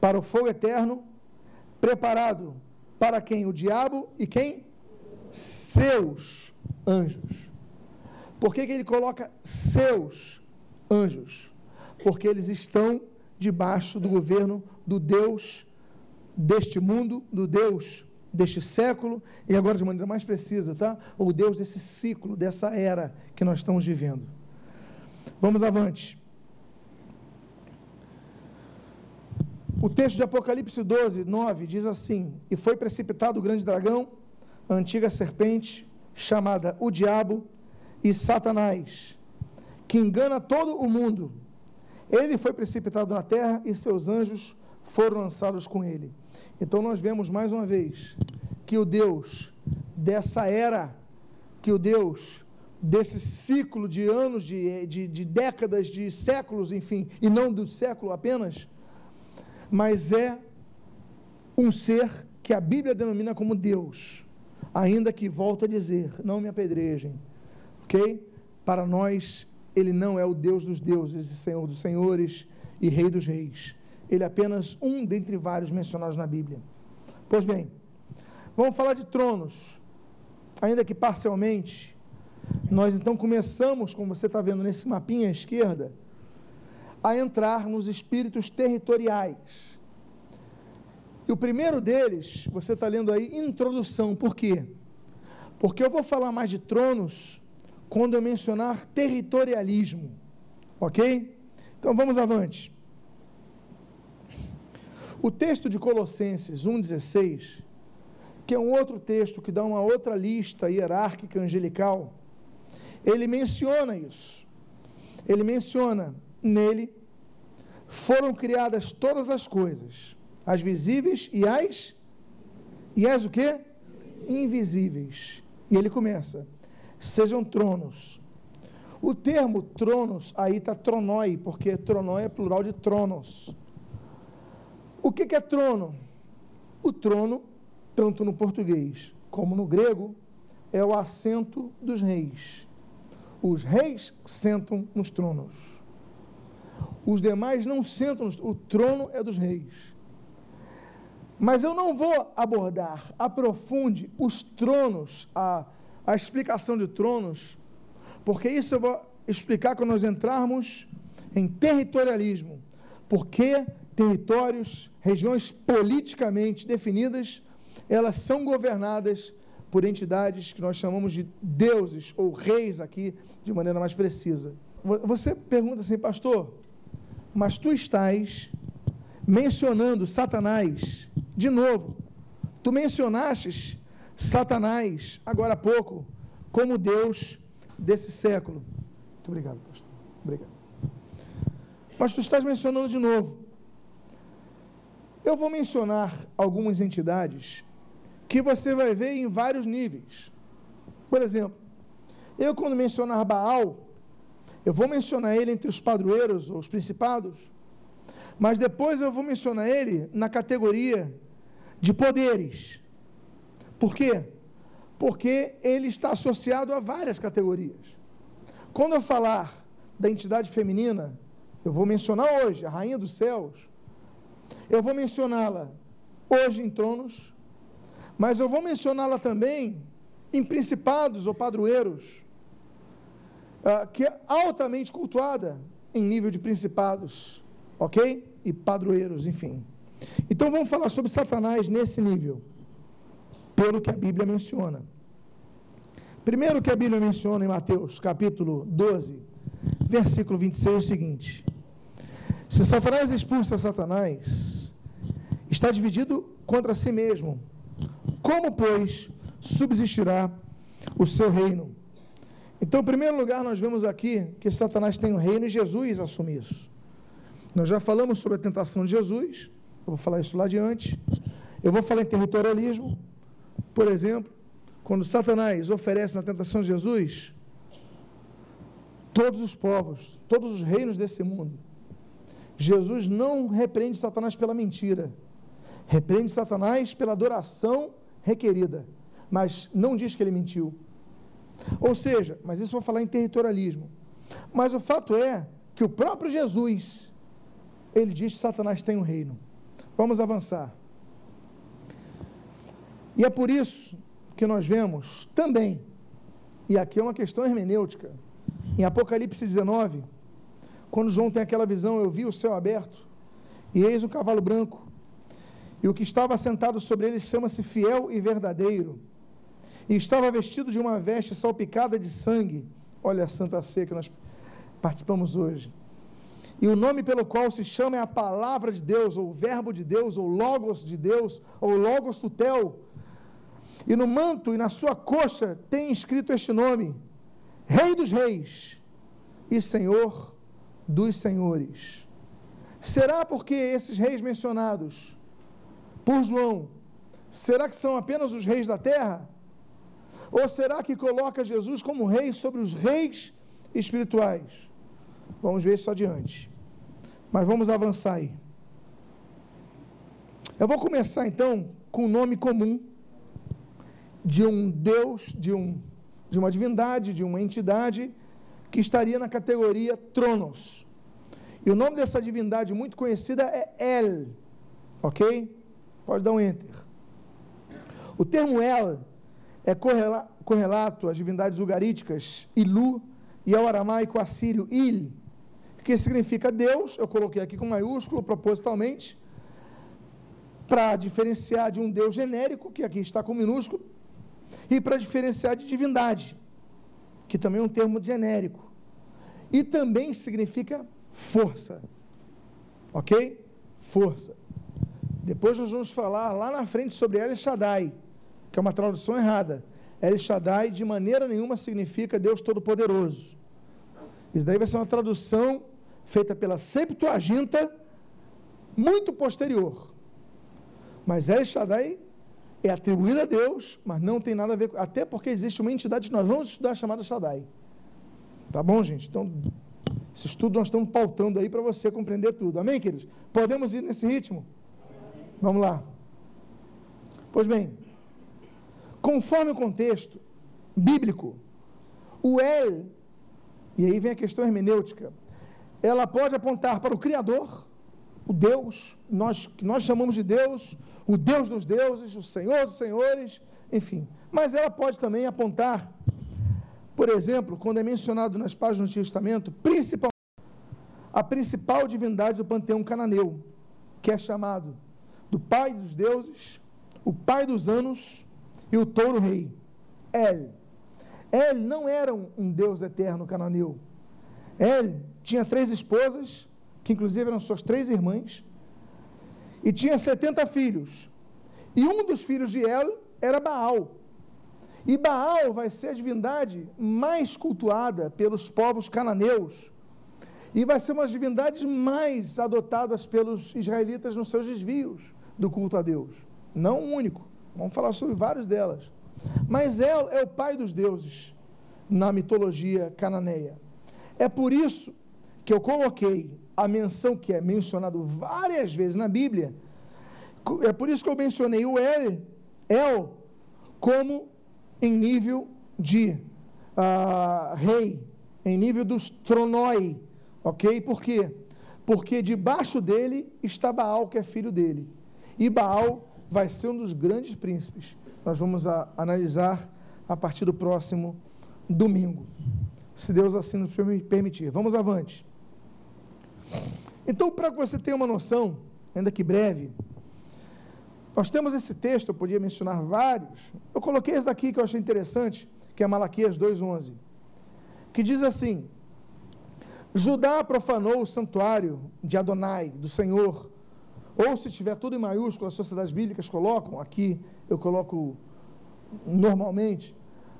para o fogo eterno, preparado para quem? O diabo e quem? Seus anjos. Por que, que ele coloca seus anjos, porque eles estão debaixo do governo do Deus deste mundo, do Deus deste século e agora de maneira mais precisa, tá? O Deus desse ciclo, dessa era que nós estamos vivendo. Vamos avante. O texto de Apocalipse 12, 9 diz assim: E foi precipitado o grande dragão, a antiga serpente, chamada o Diabo e Satanás, que engana todo o mundo. Ele foi precipitado na terra e seus anjos foram lançados com ele. Então nós vemos mais uma vez que o Deus dessa era, que o Deus desse ciclo de anos, de, de, de décadas, de séculos, enfim, e não do século apenas, mas é um ser que a Bíblia denomina como Deus, ainda que volto a dizer, não me apedrejem, ok? Para nós ele não é o Deus dos deuses e Senhor dos senhores e Rei dos reis. Ele é apenas um dentre vários mencionados na Bíblia. Pois bem, vamos falar de tronos, ainda que parcialmente. Nós então começamos, como você está vendo nesse mapinha à esquerda, a entrar nos espíritos territoriais. E o primeiro deles, você está lendo aí, introdução. Por quê? Porque eu vou falar mais de tronos quando eu mencionar territorialismo. Ok? Então vamos avante. O texto de Colossenses 1,16, que é um outro texto que dá uma outra lista hierárquica angelical, ele menciona isso. Ele menciona nele foram criadas todas as coisas, as visíveis e as e as o quê? Invisíveis. E ele começa: sejam tronos. O termo tronos aí está tronoi, porque tronoi é plural de tronos. O que, que é trono? O trono, tanto no português como no grego, é o assento dos reis. Os reis sentam nos tronos. Os demais não sentam, nos, o trono é dos reis. Mas eu não vou abordar, aprofunde os tronos, a a explicação de tronos, porque isso eu vou explicar quando nós entrarmos em territorialismo. Porque territórios, regiões politicamente definidas, elas são governadas por entidades que nós chamamos de deuses ou reis aqui, de maneira mais precisa. Você pergunta assim, pastor, mas tu estás mencionando Satanás de novo. Tu mencionaste Satanás agora há pouco como Deus desse século. Muito obrigado, pastor. Obrigado. Mas tu estás mencionando de novo. Eu vou mencionar algumas entidades que você vai ver em vários níveis. Por exemplo, eu quando mencionar Baal, eu vou mencionar ele entre os padroeiros ou os principados, mas depois eu vou mencionar ele na categoria de poderes. Por quê? Porque ele está associado a várias categorias. Quando eu falar da entidade feminina, eu vou mencionar hoje a rainha dos céus, eu vou mencioná-la hoje em tronos, mas eu vou mencioná-la também em principados ou padroeiros, uh, que é altamente cultuada em nível de principados, ok? E padroeiros, enfim. Então vamos falar sobre Satanás nesse nível, pelo que a Bíblia menciona. Primeiro que a Bíblia menciona em Mateus, capítulo 12, versículo 26, é o seguinte: Se Satanás expulsa Satanás, está dividido contra si mesmo. Como, pois, subsistirá o seu reino? Então, em primeiro lugar, nós vemos aqui que Satanás tem um reino e Jesus assume isso. Nós já falamos sobre a tentação de Jesus, eu vou falar isso lá adiante. Eu vou falar em territorialismo, por exemplo, quando Satanás oferece na tentação de Jesus todos os povos, todos os reinos desse mundo. Jesus não repreende Satanás pela mentira, repreende Satanás pela adoração requerida, mas não diz que ele mentiu. Ou seja, mas isso eu vou falar em territorialismo. Mas o fato é que o próprio Jesus, ele diz que Satanás tem um reino. Vamos avançar. E é por isso que nós vemos também, e aqui é uma questão hermenêutica, em Apocalipse 19, quando João tem aquela visão, eu vi o céu aberto, e eis um cavalo branco, e o que estava sentado sobre ele chama-se Fiel e Verdadeiro. E estava vestido de uma veste salpicada de sangue. Olha a Santa Ceia que nós participamos hoje. E o nome pelo qual se chama é a palavra de Deus, ou o verbo de Deus, ou logos de Deus, ou logos tutel. E no manto e na sua coxa tem escrito este nome: Rei dos Reis e Senhor dos Senhores. Será porque esses reis mencionados por João, será que são apenas os reis da terra? Ou será que coloca Jesus como rei sobre os reis espirituais? Vamos ver isso adiante. Mas vamos avançar aí. Eu vou começar então com o nome comum de um Deus, de, um, de uma divindade, de uma entidade que estaria na categoria Tronos. E o nome dessa divindade muito conhecida é El, ok? Pode dar um enter. O termo El é correlato às divindades ugaríticas, Ilu, e ao aramaico assírio, Il, que significa Deus, eu coloquei aqui com maiúsculo propositalmente, para diferenciar de um Deus genérico, que aqui está com minúsculo, e para diferenciar de divindade, que também é um termo genérico. E também significa força. Ok? Força. Depois nós vamos falar lá na frente sobre El Shaddai, que é uma tradução errada. El Shaddai de maneira nenhuma significa Deus Todo-Poderoso. Isso daí vai ser uma tradução feita pela Septuaginta, muito posterior. Mas El Shaddai é atribuída a Deus, mas não tem nada a ver com. Até porque existe uma entidade que nós vamos estudar chamada Shaddai. Tá bom, gente? Então, esse estudo nós estamos pautando aí para você compreender tudo. Amém, queridos? Podemos ir nesse ritmo? Vamos lá. Pois bem, conforme o contexto bíblico, o El, e aí vem a questão hermenêutica, ela pode apontar para o Criador, o Deus, nós, que nós chamamos de Deus, o Deus dos deuses, o Senhor dos senhores, enfim. Mas ela pode também apontar, por exemplo, quando é mencionado nas páginas do Antigo Testamento, principalmente a principal divindade do panteão cananeu, que é chamado do pai dos deuses, o pai dos anos e o touro rei. El. El não era um, deus eterno cananeu. El tinha três esposas, que inclusive eram suas três irmãs, e tinha 70 filhos. E um dos filhos de El era Baal. E Baal vai ser a divindade mais cultuada pelos povos cananeus. E vai ser uma das divindades mais adotadas pelos israelitas nos seus desvios do culto a Deus. Não o único. Vamos falar sobre várias delas. Mas El é o pai dos deuses na mitologia cananeia. É por isso que eu coloquei a menção que é mencionado várias vezes na Bíblia. É por isso que eu mencionei o El, El como em nível de uh, rei, em nível dos tronoi, ok? Por quê? Porque debaixo dele está Baal, que é filho dele. E Baal vai ser um dos grandes príncipes. Nós vamos a, analisar a partir do próximo domingo, se Deus assim nos permitir. Vamos avante. Então, para que você tenha uma noção, ainda que breve, nós temos esse texto, eu podia mencionar vários. Eu coloquei esse daqui que eu achei interessante, que é Malaquias 2:11, que diz assim: Judá profanou o santuário de Adonai, do Senhor. Ou se tiver tudo em maiúsculo, as sociedades bíblicas colocam, aqui eu coloco normalmente,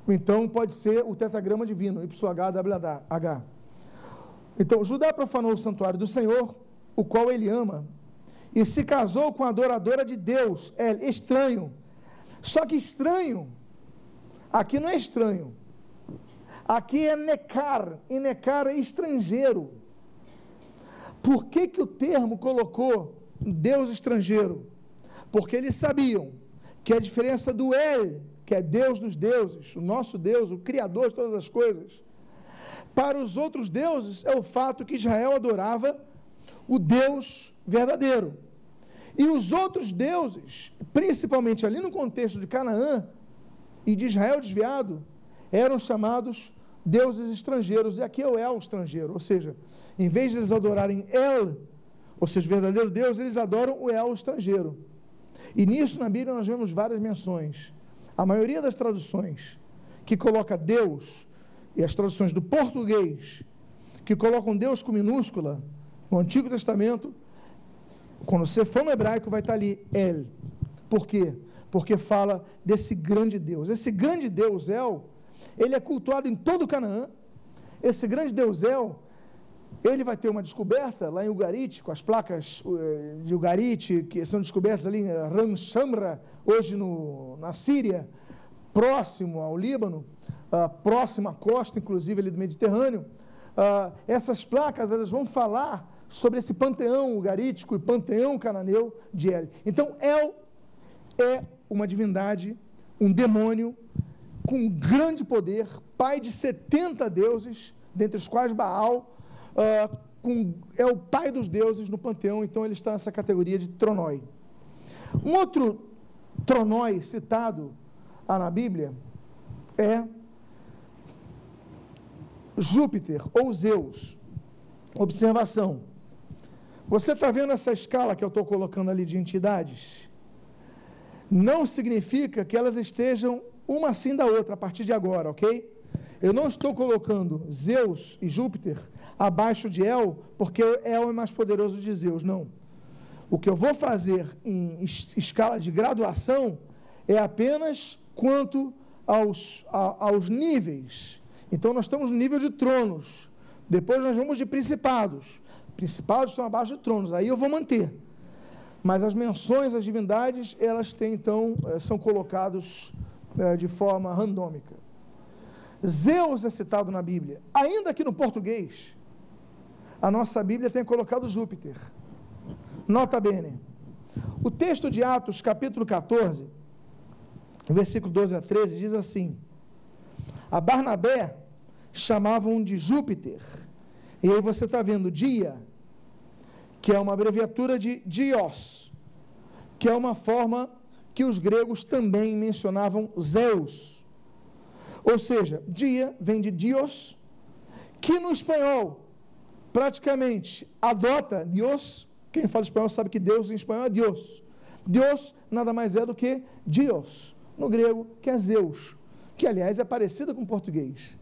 então pode ser o tetragrama divino, YHWH. Então, Judá profanou o santuário do Senhor, o qual ele ama, e se casou com a adoradora de Deus. É estranho. Só que estranho, aqui não é estranho. Aqui é necar, e necar é estrangeiro. Por que, que o termo colocou Deus estrangeiro? Porque eles sabiam que a diferença do El, que é Deus dos deuses, o nosso Deus, o Criador de todas as coisas, para os outros deuses é o fato que Israel adorava o Deus verdadeiro. E os outros deuses, principalmente ali no contexto de Canaã e de Israel desviado, eram chamados deuses estrangeiros. E aqui é o El estrangeiro, ou seja, em vez de eles adorarem El, ou seja, o verdadeiro Deus, eles adoram o El estrangeiro. E nisso na Bíblia nós vemos várias menções. A maioria das traduções que coloca Deus, e as traduções do português, que colocam Deus com minúscula, no Antigo Testamento, quando você for no hebraico, vai estar ali El. Por quê? Porque fala desse grande Deus. Esse grande Deus El, ele é cultuado em todo o Canaã. Esse grande Deus El, ele vai ter uma descoberta lá em Ugarit, com as placas eh, de Ugarit, que são descobertas ali em Ram Shamra, hoje no, na Síria, próximo ao Líbano, uh, próximo à costa, inclusive, ali do Mediterrâneo. Uh, essas placas, elas vão falar sobre esse panteão ugarítico e panteão cananeu de El. Então, El é uma divindade, um demônio com grande poder, pai de 70 deuses, dentre os quais Baal uh, com, é o pai dos deuses no panteão, então ele está nessa categoria de Tronói. Um outro Tronói citado na Bíblia é Júpiter ou Zeus. Observação. Você está vendo essa escala que eu estou colocando ali de entidades? Não significa que elas estejam uma assim da outra a partir de agora, ok? Eu não estou colocando Zeus e Júpiter abaixo de El, porque El é mais poderoso de Zeus, não. O que eu vou fazer em escala de graduação é apenas quanto aos, a, aos níveis. Então, nós estamos no nível de tronos. Depois, nós vamos de principados principados estão abaixo de tronos, aí eu vou manter. Mas as menções às divindades, elas têm então, eh, são colocados é, de forma randômica. Zeus é citado na Bíblia, ainda que no português, a nossa Bíblia tem colocado Júpiter. Nota bene. O texto de Atos, capítulo 14, versículo 12 a 13, diz assim: A Barnabé chamavam de Júpiter. E aí você está vendo dia, que é uma abreviatura de Dios, que é uma forma que os gregos também mencionavam Zeus. Ou seja, dia vem de Dios, que no espanhol praticamente adota Dios Quem fala espanhol sabe que Deus em espanhol é Deus. Deus nada mais é do que Dios, no grego, que é Zeus, que aliás é parecida com o português.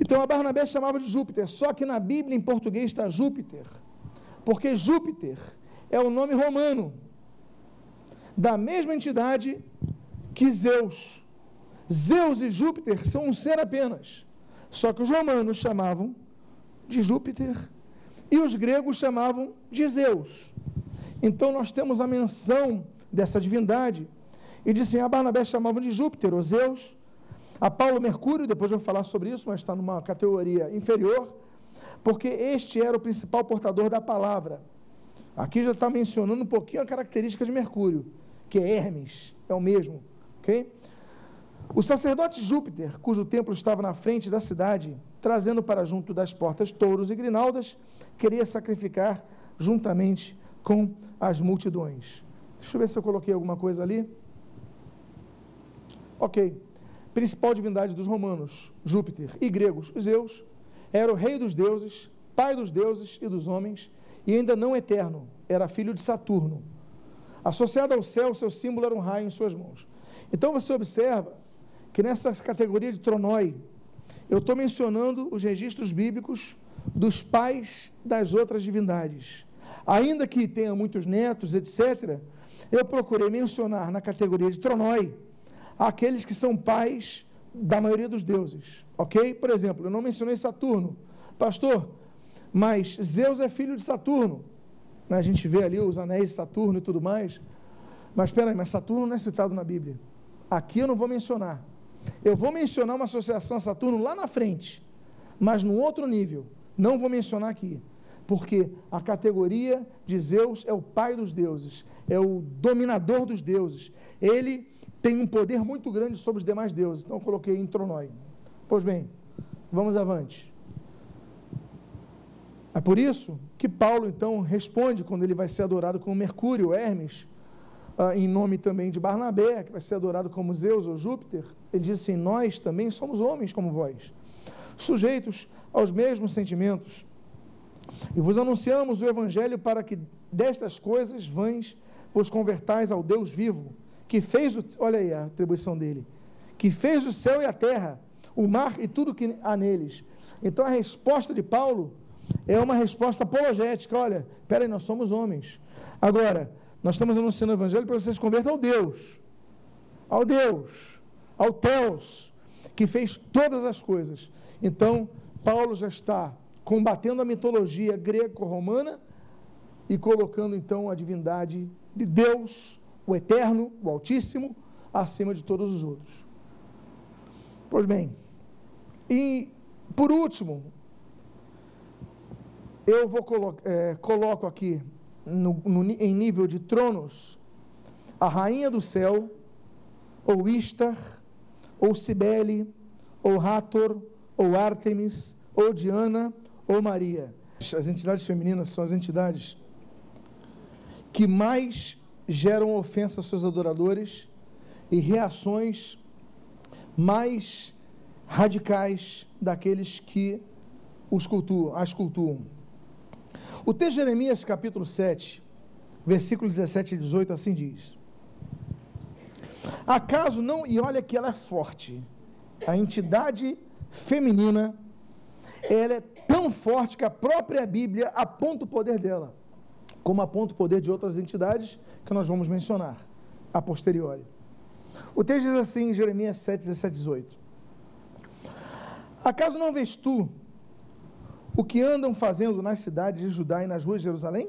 Então a Barnabé chamava de Júpiter, só que na Bíblia em português está Júpiter, porque Júpiter é o nome romano da mesma entidade que Zeus. Zeus e Júpiter são um ser apenas. Só que os romanos chamavam de Júpiter e os gregos chamavam de Zeus. Então nós temos a menção dessa divindade. E disse a Barnabé chamavam de Júpiter, ou Zeus. A Paulo Mercúrio, depois eu vou falar sobre isso, mas está numa categoria inferior, porque este era o principal portador da palavra. Aqui já está mencionando um pouquinho a característica de Mercúrio, que é Hermes, é o mesmo. ok? O sacerdote Júpiter, cujo templo estava na frente da cidade, trazendo para junto das portas touros e grinaldas, queria sacrificar juntamente com as multidões. Deixa eu ver se eu coloquei alguma coisa ali. Ok. Principal divindade dos romanos, Júpiter, e gregos, Zeus, era o rei dos deuses, pai dos deuses e dos homens, e ainda não eterno, era filho de Saturno. Associado ao céu, seu símbolo era um raio em suas mãos. Então você observa que nessa categoria de Tronoi, eu estou mencionando os registros bíblicos dos pais das outras divindades. Ainda que tenha muitos netos, etc., eu procurei mencionar na categoria de Tronoi aqueles que são pais da maioria dos deuses. Ok? Por exemplo, eu não mencionei Saturno. Pastor, mas Zeus é filho de Saturno. A gente vê ali os anéis de Saturno e tudo mais. Mas espera aí, mas Saturno não é citado na Bíblia. Aqui eu não vou mencionar. Eu vou mencionar uma associação Saturno lá na frente, mas num outro nível. Não vou mencionar aqui. Porque a categoria de Zeus é o pai dos deuses, é o dominador dos deuses. Ele tem um poder muito grande sobre os demais deuses. Então eu coloquei em Tronoi. Pois bem, vamos avante. É por isso que Paulo então responde quando ele vai ser adorado como Mercúrio, Hermes, uh, em nome também de Barnabé, que vai ser adorado como Zeus ou Júpiter. Ele diz assim: Nós também somos homens como vós, sujeitos aos mesmos sentimentos. E vos anunciamos o Evangelho para que destas coisas vãs vos convertais ao Deus vivo, que fez o. Olha aí a atribuição dele: que fez o céu e a terra, o mar e tudo que há neles. Então a resposta de Paulo é uma resposta apologética. Olha, peraí, nós somos homens. Agora, nós estamos anunciando o Evangelho para vocês se convertam ao Deus, ao Deus, ao Teos, que fez todas as coisas. Então, Paulo já está combatendo a mitologia greco-romana e colocando então a divindade de Deus, o Eterno, o Altíssimo, acima de todos os outros. Pois bem, e por último, eu vou colo é, coloco aqui no, no, em nível de tronos a rainha do céu, ou Istar, ou Cibele, ou Hathor, ou Artemis, ou Diana, ou Maria. As entidades femininas são as entidades que mais geram ofensa aos seus adoradores e reações mais radicais daqueles que os cultuam, as cultuam. O texto de Jeremias, capítulo 7, versículos 17 e 18, assim diz: Acaso não, e olha que ela é forte, a entidade feminina, ela é tão forte que a própria Bíblia aponta o poder dela, como aponta o poder de outras entidades que nós vamos mencionar a posteriori. O texto diz assim, em Jeremias 7, 17 18: Acaso não vês tu o que andam fazendo nas cidades de Judá e nas ruas de Jerusalém?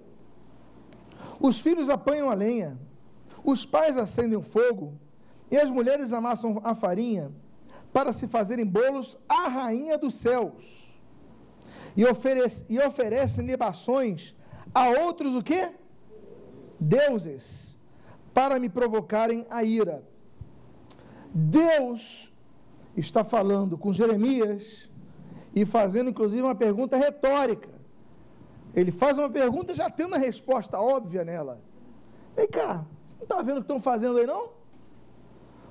Os filhos apanham a lenha, os pais acendem fogo, e as mulheres amassam a farinha para se fazerem bolos à rainha dos céus. E, oferece, e oferecem libações a outros o quê? Deuses, para me provocarem a ira. Deus está falando com Jeremias e fazendo inclusive uma pergunta retórica. Ele faz uma pergunta já tendo a resposta óbvia nela. Vem cá, você não está vendo o que estão fazendo aí não?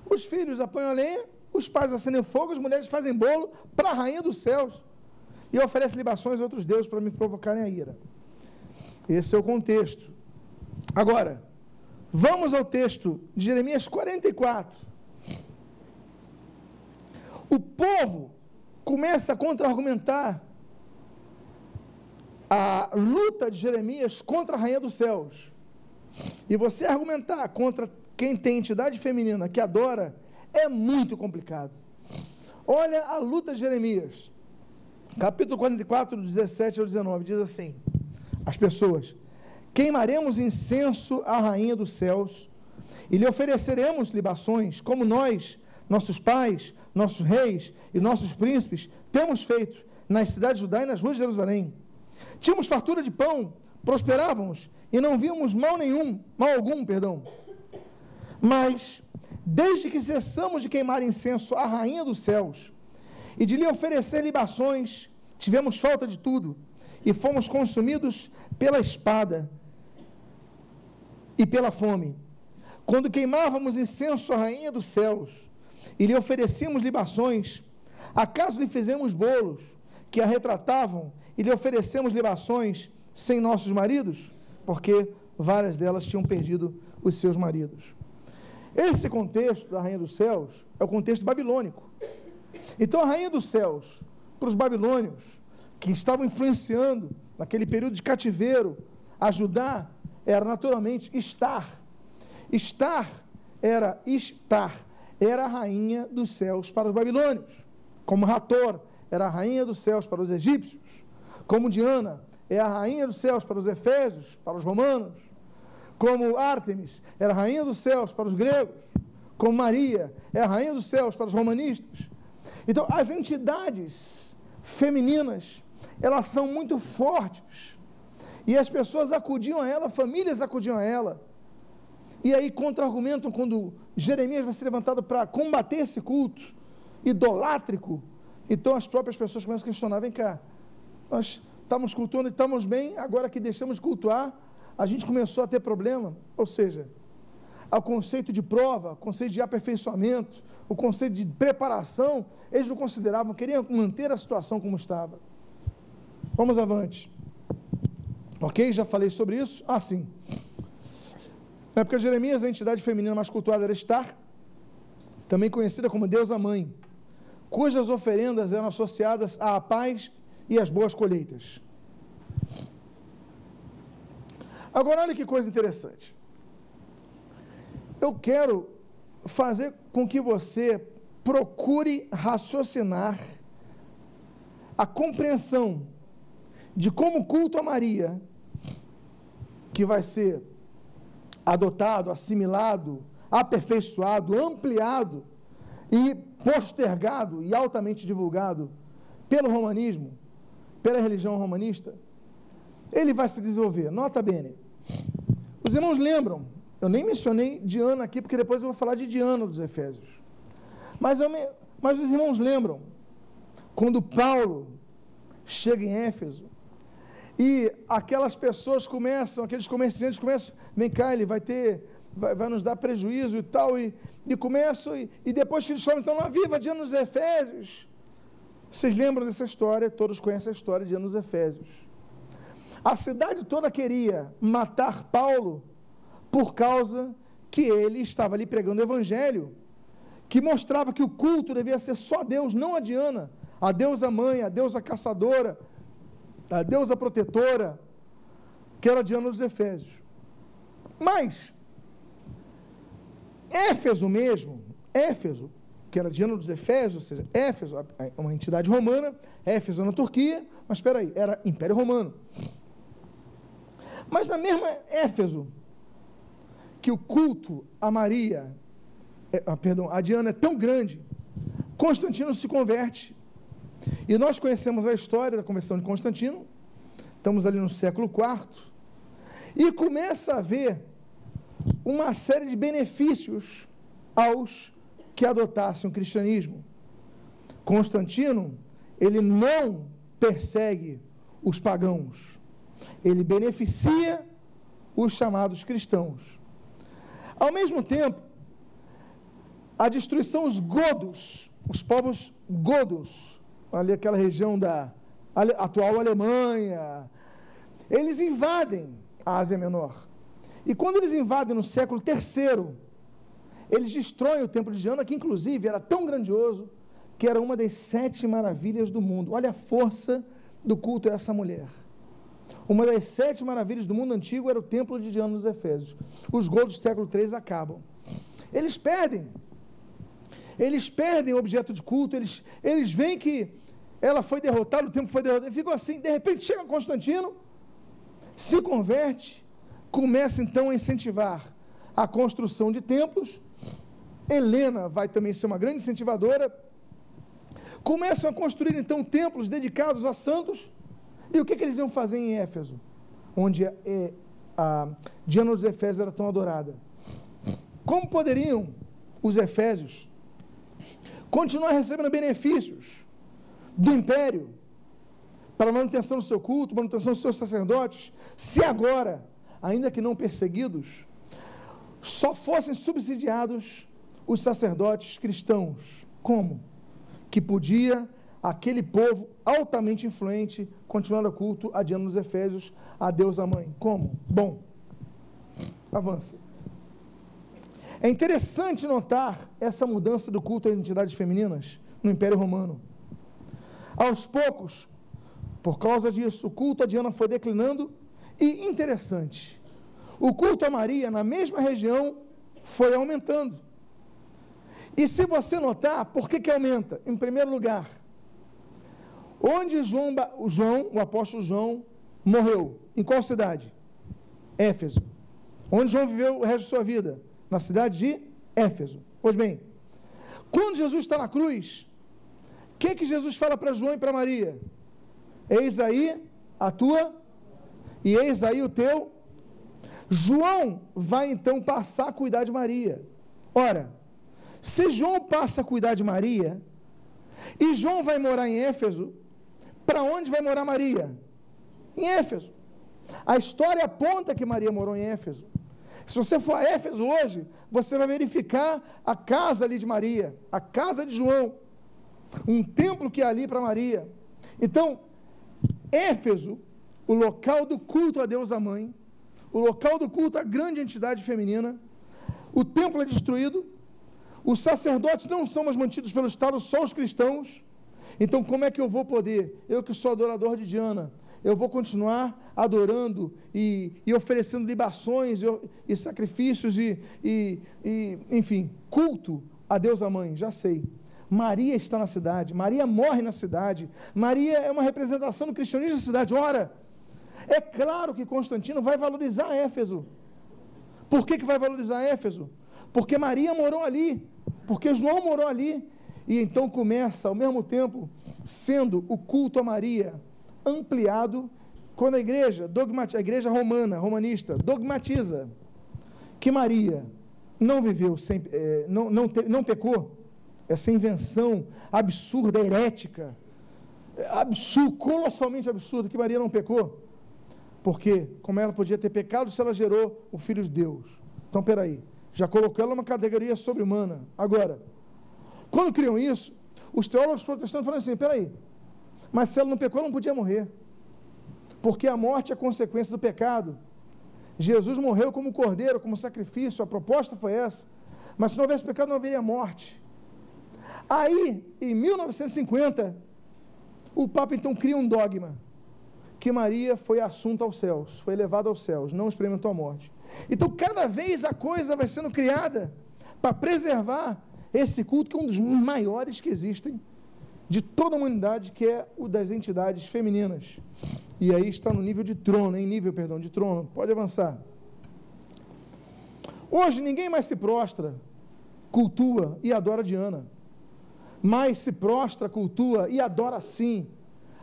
Os filhos apanham a lenha, os pais acendem fogo, as mulheres fazem bolo para a rainha dos céus e oferecem libações a outros deuses para me provocarem a ira. Esse é o contexto. Agora, vamos ao texto de Jeremias 44. O povo começa a contra-argumentar a luta de Jeremias contra a rainha dos céus. E você argumentar contra quem tem entidade feminina que adora é muito complicado. Olha a luta de Jeremias, capítulo 44, 17 ao 19, diz assim: As pessoas, queimaremos incenso à rainha dos céus e lhe ofereceremos libações, como nós, nossos pais, nossos reis e nossos príncipes temos feito nas cidades de Judá e nas ruas de Jerusalém. Tínhamos fartura de pão, prosperávamos e não víamos mal nenhum, mal algum, perdão. Mas, desde que cessamos de queimar incenso à rainha dos céus e de lhe oferecer libações, tivemos falta de tudo e fomos consumidos pela espada e pela fome. Quando queimávamos incenso à rainha dos céus e lhe oferecíamos libações, acaso lhe fizemos bolos que a retratavam e lhe oferecemos libações sem nossos maridos? Porque várias delas tinham perdido os seus maridos. Esse contexto da Rainha dos Céus é o contexto babilônico. Então, a Rainha dos Céus, para os babilônios, que estavam influenciando naquele período de cativeiro, ajudar, era naturalmente estar. Estar era estar, era a rainha dos céus para os babilônios. Como Rator era a rainha dos céus para os egípcios. Como Diana é a rainha dos céus para os efésios, para os romanos como Ártemis era a rainha dos céus para os gregos, como Maria é a rainha dos céus para os romanistas. Então, as entidades femininas, elas são muito fortes. E as pessoas acudiam a ela, famílias acudiam a ela. E aí contra-argumentam quando Jeremias vai ser levantado para combater esse culto idolátrico. Então as próprias pessoas começam a questionar: vem cá, nós estamos cultuando e estamos bem, agora que deixamos de cultuar, a gente começou a ter problema, ou seja, o conceito de prova, o conceito de aperfeiçoamento, o conceito de preparação, eles não consideravam, queriam manter a situação como estava. Vamos avante. Ok? Já falei sobre isso? Ah, sim. Na época de Jeremias, a entidade feminina mais cultuada era Estar, também conhecida como deusa mãe, cujas oferendas eram associadas à paz e às boas colheitas. Agora, olha que coisa interessante. Eu quero fazer com que você procure raciocinar a compreensão de como o culto a Maria, que vai ser adotado, assimilado, aperfeiçoado, ampliado e postergado e altamente divulgado pelo romanismo, pela religião romanista, ele vai se desenvolver. Nota bene. Os irmãos lembram, eu nem mencionei Diana aqui, porque depois eu vou falar de Diana dos Efésios. Mas, me, mas os irmãos lembram, quando Paulo chega em Éfeso, e aquelas pessoas começam, aqueles comerciantes começam, vem cá, ele vai ter, vai, vai nos dar prejuízo e tal, e, e começam, e, e depois que eles falam, então, lá viva Diana dos Efésios. Vocês lembram dessa história? Todos conhecem a história de Diana dos Efésios. A cidade toda queria matar Paulo por causa que ele estava ali pregando o evangelho, que mostrava que o culto devia ser só Deus, não a Diana, a deusa mãe, a deusa caçadora, a deusa protetora, que era Diana dos Efésios. Mas, Éfeso mesmo, Éfeso, que era Diana dos Efésios, ou seja, Éfeso, uma entidade romana, Éfeso na Turquia, mas espera aí, era Império Romano. Mas na mesma Éfeso, que o culto a Maria, é, ah, perdão, a Diana é tão grande, Constantino se converte. E nós conhecemos a história da conversão de Constantino, estamos ali no século IV, e começa a haver uma série de benefícios aos que adotassem o cristianismo. Constantino, ele não persegue os pagãos ele beneficia os chamados cristãos. Ao mesmo tempo, a destruição dos godos, os povos godos, ali aquela região da atual Alemanha, eles invadem a Ásia Menor. E quando eles invadem no século III, eles destroem o templo de Diana, que inclusive era tão grandioso que era uma das sete maravilhas do mundo. Olha a força do culto a essa mulher. Uma das sete maravilhas do mundo antigo era o templo de Diana dos Efésios. Os gols do século III acabam. Eles perdem. Eles perdem o objeto de culto, eles, eles veem que ela foi derrotada, o templo foi derrotado, ficam assim. De repente chega Constantino, se converte, começa então a incentivar a construção de templos. Helena vai também ser uma grande incentivadora. Começam a construir então templos dedicados a santos. E o que, que eles iam fazer em Éfeso? Onde a, é, a Diana dos Efésios era tão adorada. Como poderiam os Efésios continuar recebendo benefícios do império para manutenção do seu culto, manutenção dos seus sacerdotes, se agora, ainda que não perseguidos, só fossem subsidiados os sacerdotes cristãos. Como? Que podia aquele povo altamente influente continuar o culto adiando nos Efésios a Deus a mãe. Como? Bom, avança. É interessante notar essa mudança do culto às entidades femininas no Império Romano. Aos poucos, por causa disso, o culto a Diana foi declinando e interessante, o culto a Maria na mesma região foi aumentando. E se você notar, por que, que aumenta? Em primeiro lugar, onde João, João, o apóstolo João, morreu? Em qual cidade? Éfeso. Onde João viveu o resto de sua vida? Na cidade de Éfeso. Pois bem, quando Jesus está na cruz, o que, que Jesus fala para João e para Maria? Eis aí a tua e eis aí o teu. João vai então passar a cuidar de Maria. Ora, se João passa a cuidar de Maria, e João vai morar em Éfeso, para onde vai morar Maria? Em Éfeso. A história aponta que Maria morou em Éfeso. Se você for a Éfeso hoje, você vai verificar a casa ali de Maria, a casa de João, um templo que é ali para Maria. Então, Éfeso, o local do culto a Deus a Mãe, o local do culto à grande entidade feminina, o templo é destruído, os sacerdotes não são mais mantidos pelo Estado, só os cristãos. Então, como é que eu vou poder, eu que sou adorador de Diana, eu vou continuar adorando e, e oferecendo libações e, e sacrifícios e, e, enfim, culto a Deus a Mãe? Já sei. Maria está na cidade, Maria morre na cidade, Maria é uma representação do cristianismo na cidade. Ora, é claro que Constantino vai valorizar Éfeso. Por que, que vai valorizar Éfeso? Porque Maria morou ali, porque João morou ali. E então começa, ao mesmo tempo, sendo o culto a Maria ampliado, quando a igreja, a igreja romana, romanista, dogmatiza que Maria não viveu, sem, é, não, não, te, não pecou, essa invenção absurda, herética, absurdo, colossalmente absurda, que Maria não pecou. Porque, como ela podia ter pecado se ela gerou o Filho de Deus? Então, peraí, já colocou ela numa categoria sobre-humana. Agora, quando criam isso, os teólogos protestantes falam assim: peraí, mas se ela não pecou, ela não podia morrer. Porque a morte é consequência do pecado. Jesus morreu como cordeiro, como sacrifício, a proposta foi essa. Mas se não houvesse pecado, não haveria morte. Aí, em 1950, o Papa então cria um dogma que Maria foi assunta aos céus, foi levada aos céus, não experimentou a morte. Então, cada vez a coisa vai sendo criada para preservar esse culto, que é um dos maiores que existem de toda a humanidade, que é o das entidades femininas. E aí está no nível de trono, em nível, perdão, de trono. Pode avançar. Hoje ninguém mais se prostra, cultua e adora Diana mas se prostra, cultua e adora sim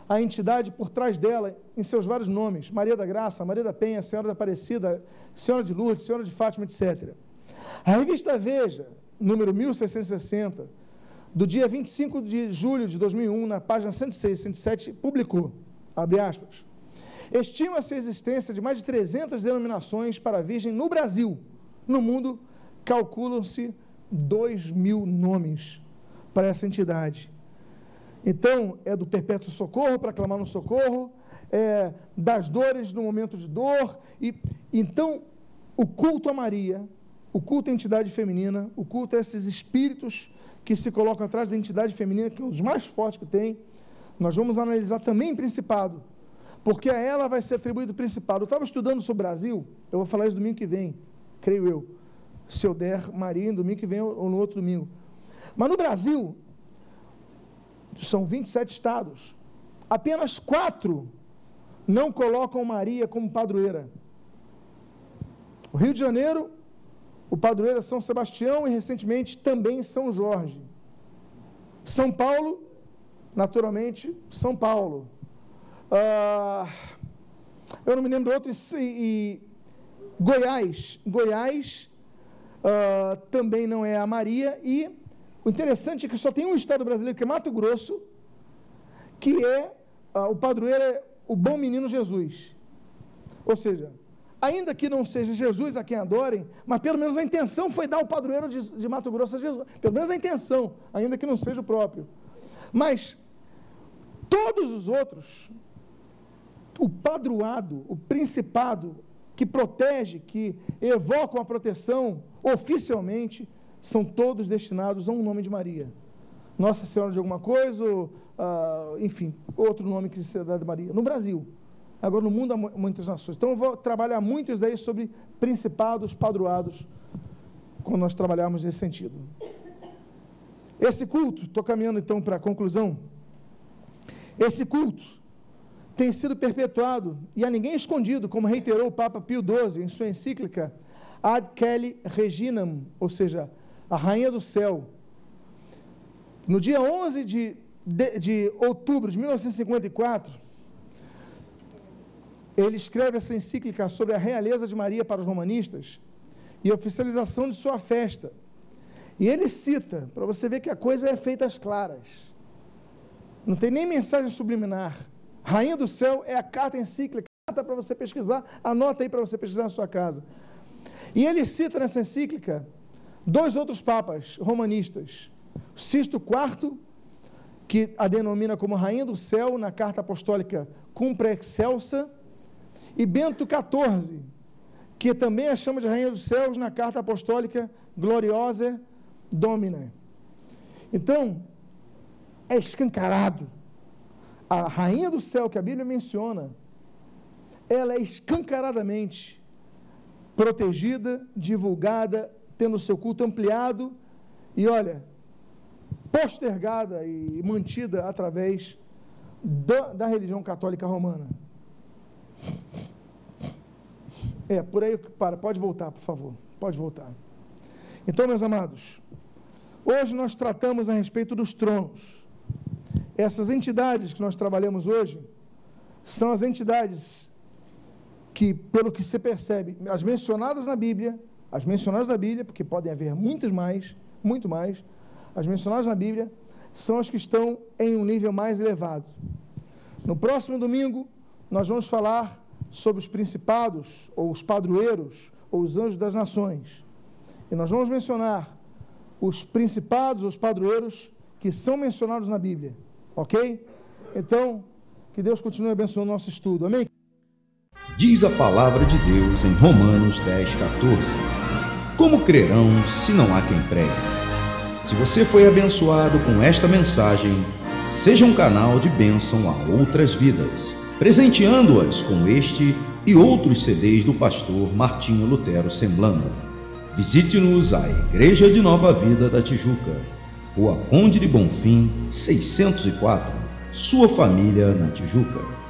a entidade por trás dela, em seus vários nomes: Maria da Graça, Maria da Penha, Senhora da Aparecida, Senhora de Lourdes, Senhora de Fátima, etc. A revista Veja, número 1660, do dia 25 de julho de 2001, na página 106 e 107, publicou, abre aspas, estima-se a existência de mais de 300 denominações para a Virgem no Brasil. No mundo, calculam-se 2 mil nomes para essa entidade. Então, é do perpétuo socorro para clamar no socorro, é, das dores no momento de dor. E então o culto a Maria, o culto à entidade feminina, o culto a esses espíritos que se colocam atrás da entidade feminina, que é um dos mais fortes que tem. Nós vamos analisar também principado, porque a ela vai ser atribuído principado. Eu estava estudando sobre o Brasil, eu vou falar isso domingo que vem, creio eu. Se eu der Maria, domingo que vem ou no outro domingo. Mas no Brasil, são 27 estados, apenas quatro não colocam Maria como padroeira. O Rio de Janeiro, o padroeiro é São Sebastião e recentemente também São Jorge. São Paulo, naturalmente, São Paulo. Ah, eu não me lembro outro, e, e Goiás. Goiás ah, também não é a Maria. E o interessante é que só tem um estado brasileiro, que é Mato Grosso, que é ah, o padroeiro é o bom menino Jesus. Ou seja, ainda que não seja Jesus a quem adorem, mas pelo menos a intenção foi dar o padroeiro de, de Mato Grosso a Jesus. Pelo menos a intenção, ainda que não seja o próprio. Mas todos os outros, o padroado, o principado, que protege, que evocam a proteção oficialmente, são todos destinados a um nome de Maria. Nossa Senhora de alguma coisa, ou, uh, enfim, outro nome que se dá de Maria. No Brasil. Agora, no mundo há muitas nações. Então, eu vou trabalhar muito isso daí sobre principados, padroados, quando nós trabalharmos nesse sentido. Esse culto, estou caminhando então para a conclusão. Esse culto tem sido perpetuado e a ninguém escondido, como reiterou o Papa Pio XII em sua encíclica Ad Kelly Reginam, ou seja, a Rainha do Céu. No dia 11 de, de, de outubro de 1954, ele escreve essa encíclica sobre a realeza de Maria para os romanistas e a oficialização de sua festa. E ele cita, para você ver que a coisa é feita às claras. Não tem nem mensagem subliminar. Rainha do Céu é a carta encíclica, carta para você pesquisar, anota aí para você pesquisar na sua casa. E ele cita nessa encíclica dois outros papas romanistas, Sisto IV, que a denomina como Rainha do Céu na carta apostólica Cumpre Excelsa, e Bento XIV, que também a chama de Rainha dos Céus na carta apostólica Gloriosa Domina. Então, é escancarado. A Rainha do Céu que a Bíblia menciona, ela é escancaradamente protegida, divulgada, tendo seu culto ampliado e, olha, postergada e mantida através da, da religião católica romana. É, por aí para, pode voltar, por favor. Pode voltar. Então, meus amados, hoje nós tratamos a respeito dos tronos. Essas entidades que nós trabalhamos hoje são as entidades que, pelo que se percebe, as mencionadas na Bíblia, as mencionadas na Bíblia, porque podem haver muitas mais, muito mais, as mencionadas na Bíblia são as que estão em um nível mais elevado. No próximo domingo, nós vamos falar sobre os principados, ou os padroeiros, ou os anjos das nações. E nós vamos mencionar os principados, os padroeiros, que são mencionados na Bíblia. Ok? Então, que Deus continue abençoando o nosso estudo. Amém? Diz a palavra de Deus em Romanos 10, 14: Como crerão se não há quem pregue? Se você foi abençoado com esta mensagem, seja um canal de bênção a outras vidas presenteando-as com este e outros CDs do pastor Martinho Lutero Semblando. Visite-nos à Igreja de Nova Vida da Tijuca, Rua Conde de Bonfim, 604, sua família na Tijuca.